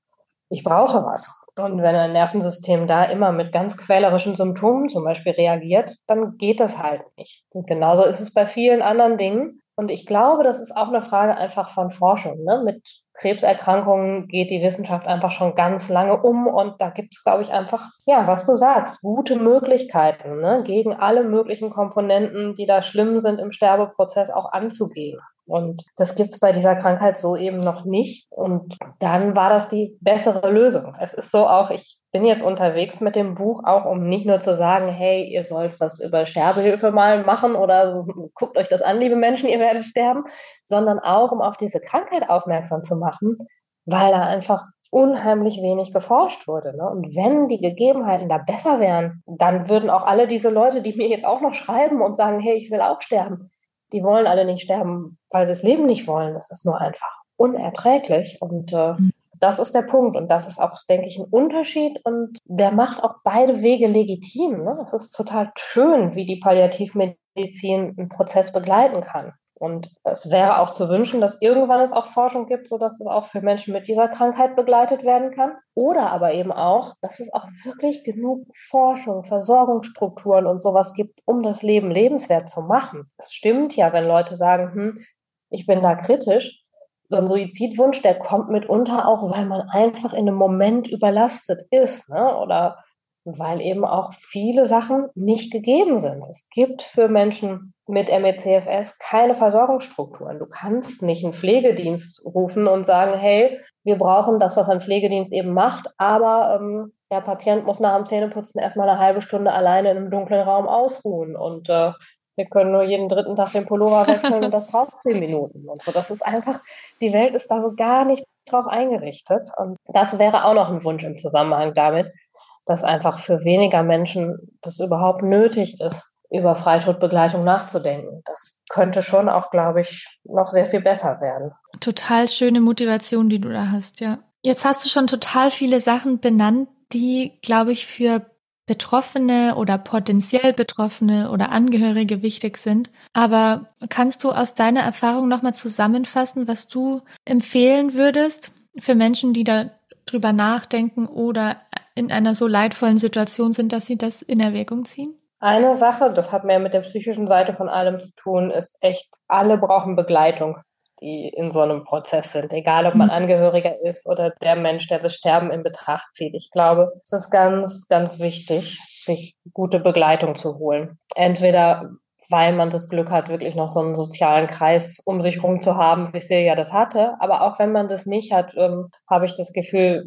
ich brauche was. Und wenn ein Nervensystem da immer mit ganz quälerischen Symptomen zum Beispiel reagiert, dann geht das halt nicht. Und genauso ist es bei vielen anderen Dingen. Und ich glaube, das ist auch eine Frage einfach von Forschung. Ne? Mit Krebserkrankungen geht die Wissenschaft einfach schon ganz lange um und da gibt es, glaube ich, einfach, ja, was du sagst, gute Möglichkeiten, ne? gegen alle möglichen Komponenten, die da schlimm sind im Sterbeprozess auch anzugehen. Und das gibt's bei dieser Krankheit so eben noch nicht. Und dann war das die bessere Lösung. Es ist so auch, ich bin jetzt unterwegs mit dem Buch auch, um nicht nur zu sagen, hey, ihr sollt was über Sterbehilfe mal machen oder guckt euch das an, liebe Menschen, ihr werdet sterben, sondern auch, um auf diese Krankheit aufmerksam zu machen, weil da einfach unheimlich wenig geforscht wurde. Ne? Und wenn die Gegebenheiten da besser wären, dann würden auch alle diese Leute, die mir jetzt auch noch schreiben und sagen, hey, ich will auch sterben, die wollen alle nicht sterben, weil sie das Leben nicht wollen. Das ist nur einfach unerträglich. Und äh, mhm. das ist der Punkt. Und das ist auch, denke ich, ein Unterschied. Und der macht auch beide Wege legitim. Ne? Es ist total schön, wie die Palliativmedizin einen Prozess begleiten kann. Und es wäre auch zu wünschen, dass irgendwann es auch Forschung gibt, sodass es auch für Menschen mit dieser Krankheit begleitet werden kann. Oder aber eben auch, dass es auch wirklich genug Forschung, Versorgungsstrukturen und sowas gibt, um das Leben lebenswert zu machen. Es stimmt ja, wenn Leute sagen, hm, ich bin da kritisch. So ein Suizidwunsch, der kommt mitunter auch, weil man einfach in einem Moment überlastet ist, ne? Oder weil eben auch viele Sachen nicht gegeben sind. Es gibt für Menschen mit MECFS keine Versorgungsstrukturen. Du kannst nicht einen Pflegedienst rufen und sagen, hey, wir brauchen das, was ein Pflegedienst eben macht, aber ähm, der Patient muss nach dem Zähneputzen erstmal eine halbe Stunde alleine in einem dunklen Raum ausruhen und äh, wir können nur jeden dritten Tag den Pullover wechseln und das braucht zehn Minuten und so. Das ist einfach, die Welt ist da so gar nicht drauf eingerichtet und das wäre auch noch ein Wunsch im Zusammenhang damit, dass einfach für weniger Menschen das überhaupt nötig ist, über Freitodbegleitung nachzudenken. Das könnte schon auch, glaube ich, noch sehr viel besser werden. Total schöne Motivation, die du da hast, ja. Jetzt hast du schon total viele Sachen benannt, die, glaube ich, für Betroffene oder potenziell Betroffene oder Angehörige wichtig sind. Aber kannst du aus deiner Erfahrung nochmal zusammenfassen, was du empfehlen würdest für Menschen, die da drüber nachdenken oder in einer so leidvollen Situation sind, dass sie das in Erwägung ziehen? Eine Sache, das hat mehr mit der psychischen Seite von allem zu tun, ist echt, alle brauchen Begleitung, die in so einem Prozess sind, egal ob man mhm. Angehöriger ist oder der Mensch, der das Sterben in Betracht zieht. Ich glaube, es ist ganz, ganz wichtig, sich gute Begleitung zu holen. Entweder weil man das Glück hat, wirklich noch so einen sozialen Kreis um sich herum zu haben, wie Silja das hatte. Aber auch wenn man das nicht hat, ähm, habe ich das Gefühl,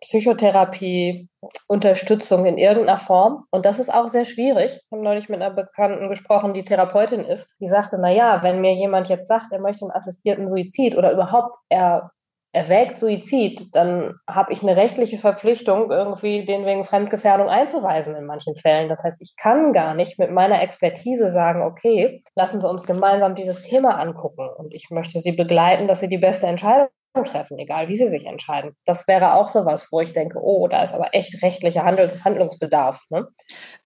Psychotherapie, Unterstützung in irgendeiner Form. Und das ist auch sehr schwierig. Ich habe neulich mit einer Bekannten gesprochen, die Therapeutin ist. Die sagte, na ja, wenn mir jemand jetzt sagt, er möchte einen assistierten Suizid oder überhaupt er erwägt Suizid, dann habe ich eine rechtliche Verpflichtung, irgendwie den wegen Fremdgefährdung einzuweisen in manchen Fällen. Das heißt, ich kann gar nicht mit meiner Expertise sagen, okay, lassen Sie uns gemeinsam dieses Thema angucken und ich möchte Sie begleiten, dass Sie die beste Entscheidung treffen, egal wie sie sich entscheiden. Das wäre auch sowas, wo ich denke, oh, da ist aber echt rechtlicher Handel Handlungsbedarf. Ne?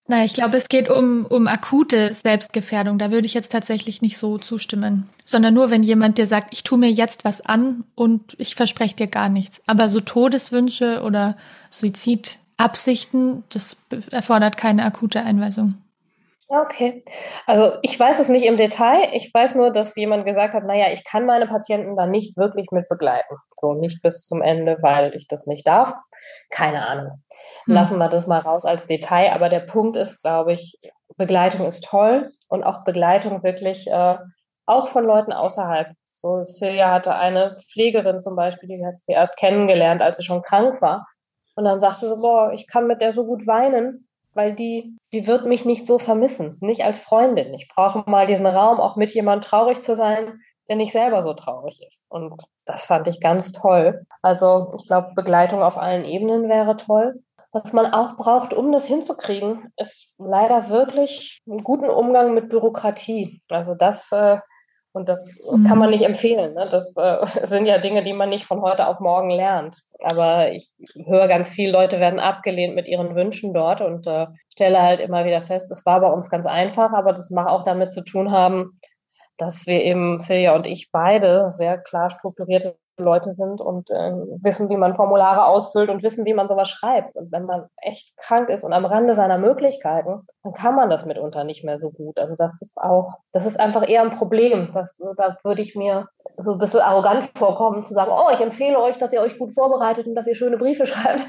Na, ich glaube, es geht um, um akute Selbstgefährdung. Da würde ich jetzt tatsächlich nicht so zustimmen. Sondern nur, wenn jemand dir sagt, ich tue mir jetzt was an und ich verspreche dir gar nichts. Aber so Todeswünsche oder Suizidabsichten, das erfordert keine akute Einweisung. Okay. Also ich weiß es nicht im Detail. Ich weiß nur, dass jemand gesagt hat, naja, ich kann meine Patienten da nicht wirklich mit begleiten. So nicht bis zum Ende, weil ich das nicht darf. Keine Ahnung. Hm. Lassen wir das mal raus als Detail. Aber der Punkt ist, glaube ich, Begleitung ist toll und auch Begleitung wirklich äh, auch von Leuten außerhalb. So, Celia hatte eine Pflegerin zum Beispiel, die hat sie erst kennengelernt, als sie schon krank war. Und dann sagte sie, boah, ich kann mit der so gut weinen weil die, die wird mich nicht so vermissen, nicht als Freundin. Ich brauche mal diesen Raum, auch mit jemandem traurig zu sein, der nicht selber so traurig ist. Und das fand ich ganz toll. Also ich glaube, Begleitung auf allen Ebenen wäre toll. Was man auch braucht, um das hinzukriegen, ist leider wirklich einen guten Umgang mit Bürokratie. Also das äh, und das mhm. kann man nicht empfehlen. Ne? Das äh, sind ja Dinge, die man nicht von heute auf morgen lernt. Aber ich höre ganz viele Leute werden abgelehnt mit ihren Wünschen dort und äh, stelle halt immer wieder fest, es war bei uns ganz einfach, aber das mag auch damit zu tun haben, dass wir eben, Celia und ich beide, sehr klar strukturierte Leute sind und äh, wissen, wie man Formulare ausfüllt und wissen, wie man sowas schreibt. Und wenn man echt krank ist und am Rande seiner Möglichkeiten, dann kann man das mitunter nicht mehr so gut. Also das ist auch, das ist einfach eher ein Problem. Das, da würde ich mir so ein bisschen arrogant vorkommen, zu sagen, oh, ich empfehle euch, dass ihr euch gut vorbereitet und dass ihr schöne Briefe schreibt.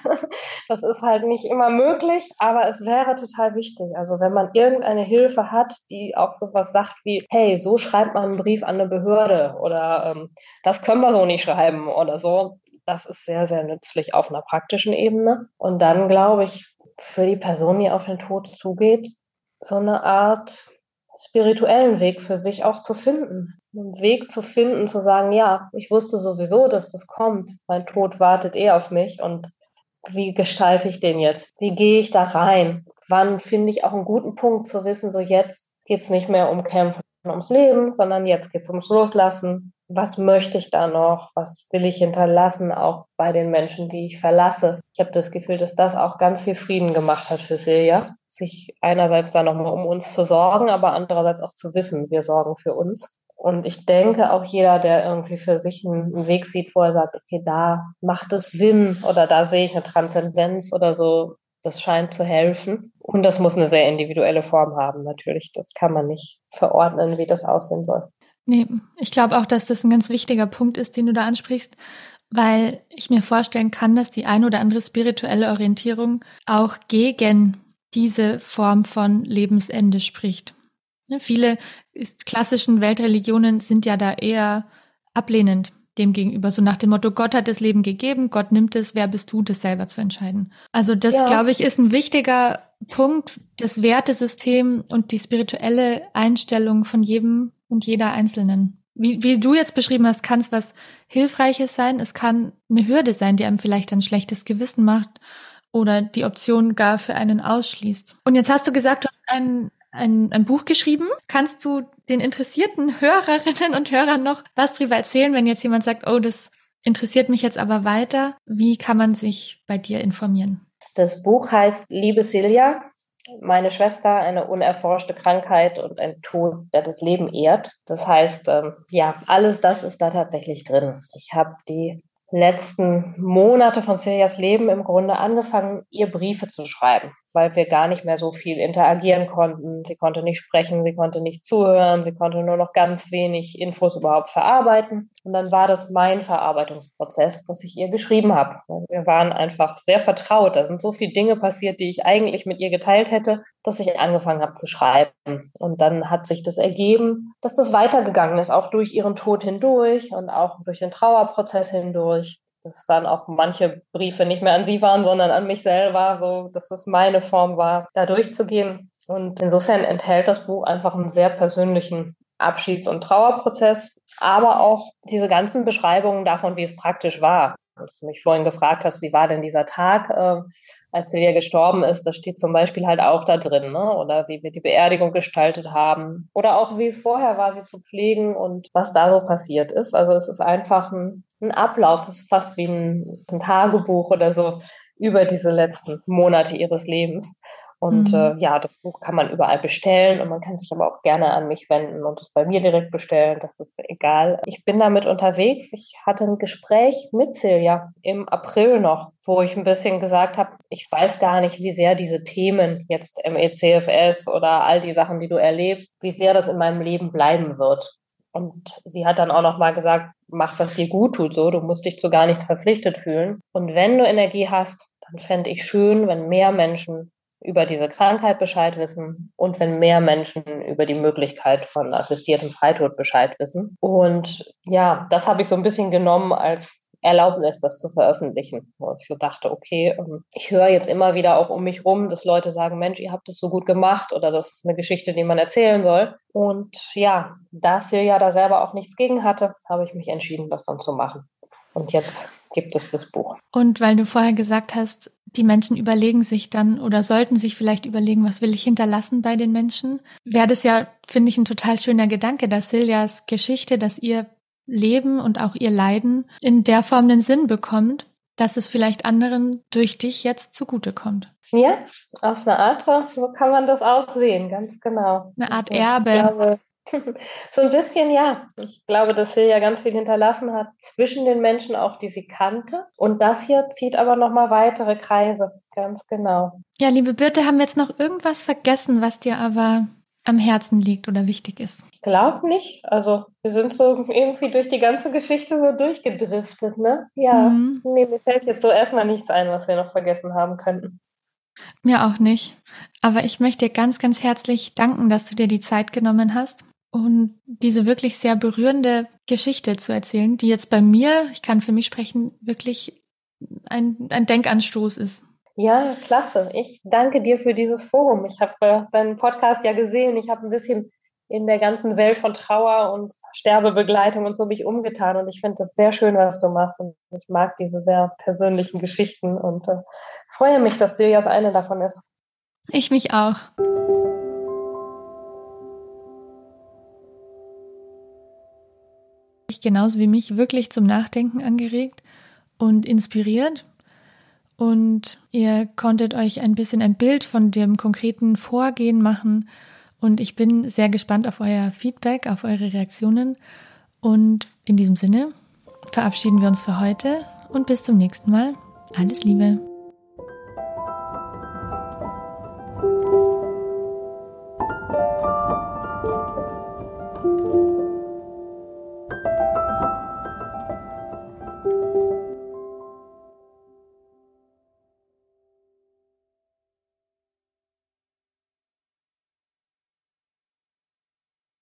Das ist halt nicht immer möglich, aber es wäre total wichtig. Also wenn man irgendeine Hilfe hat, die auch sowas sagt wie, hey, so schreibt man einen Brief an eine Behörde oder ähm, das können wir so nicht schreiben oder so, das ist sehr, sehr nützlich auf einer praktischen Ebene. Und dann glaube ich, für die Person, die auf den Tod zugeht, so eine Art spirituellen Weg für sich auch zu finden. Einen Weg zu finden, zu sagen, ja, ich wusste sowieso, dass das kommt. Mein Tod wartet eh auf mich und wie gestalte ich den jetzt? Wie gehe ich da rein? Wann finde ich auch einen guten Punkt zu wissen, so jetzt geht es nicht mehr um Kämpfen ums Leben, sondern jetzt geht es ums Loslassen. Was möchte ich da noch? Was will ich hinterlassen, auch bei den Menschen, die ich verlasse? Ich habe das Gefühl, dass das auch ganz viel Frieden gemacht hat für Silja, sich einerseits da nochmal um uns zu sorgen, aber andererseits auch zu wissen, wir sorgen für uns. Und ich denke auch jeder, der irgendwie für sich einen Weg sieht, wo er sagt, okay, da macht es Sinn oder da sehe ich eine Transzendenz oder so, das scheint zu helfen. Und das muss eine sehr individuelle Form haben, natürlich. Das kann man nicht verordnen, wie das aussehen soll. Nee, ich glaube auch, dass das ein ganz wichtiger Punkt ist, den du da ansprichst, weil ich mir vorstellen kann, dass die ein oder andere spirituelle Orientierung auch gegen diese Form von Lebensende spricht. Ne, viele klassischen Weltreligionen sind ja da eher ablehnend dem gegenüber, so nach dem Motto, Gott hat das Leben gegeben, Gott nimmt es, wer bist du, das selber zu entscheiden. Also das, ja. glaube ich, ist ein wichtiger Punkt, das Wertesystem und die spirituelle Einstellung von jedem und jeder Einzelnen. Wie, wie du jetzt beschrieben hast, kann es was Hilfreiches sein, es kann eine Hürde sein, die einem vielleicht ein schlechtes Gewissen macht oder die Option gar für einen ausschließt. Und jetzt hast du gesagt, du hast ein, ein, ein Buch geschrieben. Kannst du den interessierten Hörerinnen und Hörern noch was darüber erzählen, wenn jetzt jemand sagt, oh, das interessiert mich jetzt aber weiter? Wie kann man sich bei dir informieren? Das Buch heißt Liebe Silja, meine Schwester, eine unerforschte Krankheit und ein Tod, der das Leben ehrt. Das heißt, ähm, ja, alles das ist da tatsächlich drin. Ich habe die letzten Monate von Celias Leben im Grunde angefangen, ihr Briefe zu schreiben weil wir gar nicht mehr so viel interagieren konnten. Sie konnte nicht sprechen, sie konnte nicht zuhören, sie konnte nur noch ganz wenig Infos überhaupt verarbeiten. Und dann war das mein Verarbeitungsprozess, dass ich ihr geschrieben habe. Wir waren einfach sehr vertraut. Da sind so viele Dinge passiert, die ich eigentlich mit ihr geteilt hätte, dass ich angefangen habe zu schreiben. Und dann hat sich das ergeben, dass das weitergegangen ist, auch durch ihren Tod hindurch und auch durch den Trauerprozess hindurch dass dann auch manche Briefe nicht mehr an sie waren, sondern an mich selber, so dass es meine Form war, da durchzugehen. Und insofern enthält das Buch einfach einen sehr persönlichen Abschieds- und Trauerprozess, aber auch diese ganzen Beschreibungen davon, wie es praktisch war. Als du mich vorhin gefragt hast, wie war denn dieser Tag, äh, als Celia gestorben ist, das steht zum Beispiel halt auch da drin, ne? oder wie wir die Beerdigung gestaltet haben oder auch wie es vorher war, sie zu pflegen und was da so passiert ist. Also es ist einfach ein, ein Ablauf, es ist fast wie ein, ein Tagebuch oder so über diese letzten Monate ihres Lebens. Und mhm. äh, ja, das Buch kann man überall bestellen und man kann sich aber auch gerne an mich wenden und es bei mir direkt bestellen. Das ist egal. Ich bin damit unterwegs. Ich hatte ein Gespräch mit Silja im April noch, wo ich ein bisschen gesagt habe, ich weiß gar nicht, wie sehr diese Themen jetzt MECFS oder all die Sachen, die du erlebst, wie sehr das in meinem Leben bleiben wird. Und sie hat dann auch noch mal gesagt, mach, was dir gut tut, so, du musst dich zu gar nichts verpflichtet fühlen. Und wenn du Energie hast, dann fände ich schön, wenn mehr Menschen über diese Krankheit Bescheid wissen und wenn mehr Menschen über die Möglichkeit von assistiertem Freitod Bescheid wissen. Und ja, das habe ich so ein bisschen genommen als Erlaubnis, das zu veröffentlichen. Wo ich dachte, okay, ähm, ich höre jetzt immer wieder auch um mich rum, dass Leute sagen, Mensch, ihr habt das so gut gemacht oder das ist eine Geschichte, die man erzählen soll. Und ja, da Silja da selber auch nichts gegen hatte, habe ich mich entschieden, das dann zu machen. Und jetzt gibt es das Buch. Und weil du vorher gesagt hast, die Menschen überlegen sich dann oder sollten sich vielleicht überlegen, was will ich hinterlassen bei den Menschen, wäre das ja, finde ich, ein total schöner Gedanke, dass Siljas Geschichte, dass ihr Leben und auch ihr Leiden in der Form den Sinn bekommt, dass es vielleicht anderen durch dich jetzt zugutekommt. Ja, auf eine Art, so kann man das auch sehen, ganz genau. Eine Art also, Erbe. Glaube, so ein bisschen, ja. Ich glaube, dass Silja ganz viel hinterlassen hat zwischen den Menschen, auch die sie kannte. Und das hier zieht aber nochmal weitere Kreise, ganz genau. Ja, liebe Birte, haben wir jetzt noch irgendwas vergessen, was dir aber am Herzen liegt oder wichtig ist? Ich glaube nicht. Also wir sind so irgendwie durch die ganze Geschichte so durchgedriftet, ne? Ja. Mhm. Nee, mir fällt jetzt so erstmal nichts ein, was wir noch vergessen haben könnten. Mir auch nicht. Aber ich möchte dir ganz, ganz herzlich danken, dass du dir die Zeit genommen hast und diese wirklich sehr berührende Geschichte zu erzählen, die jetzt bei mir, ich kann für mich sprechen, wirklich ein, ein Denkanstoß ist. Ja, klasse. Ich danke dir für dieses Forum. Ich habe äh, deinen Podcast ja gesehen. Ich habe ein bisschen in der ganzen Welt von Trauer und Sterbebegleitung und so mich umgetan. Und ich finde das sehr schön, was du machst. Und ich mag diese sehr persönlichen Geschichten und äh, freue mich, dass Siljas eine davon ist. Ich mich auch. Genauso wie mich wirklich zum Nachdenken angeregt und inspiriert und ihr konntet euch ein bisschen ein Bild von dem konkreten Vorgehen machen. Und ich bin sehr gespannt auf euer Feedback, auf eure Reaktionen. Und in diesem Sinne verabschieden wir uns für heute und bis zum nächsten Mal. Alles Liebe.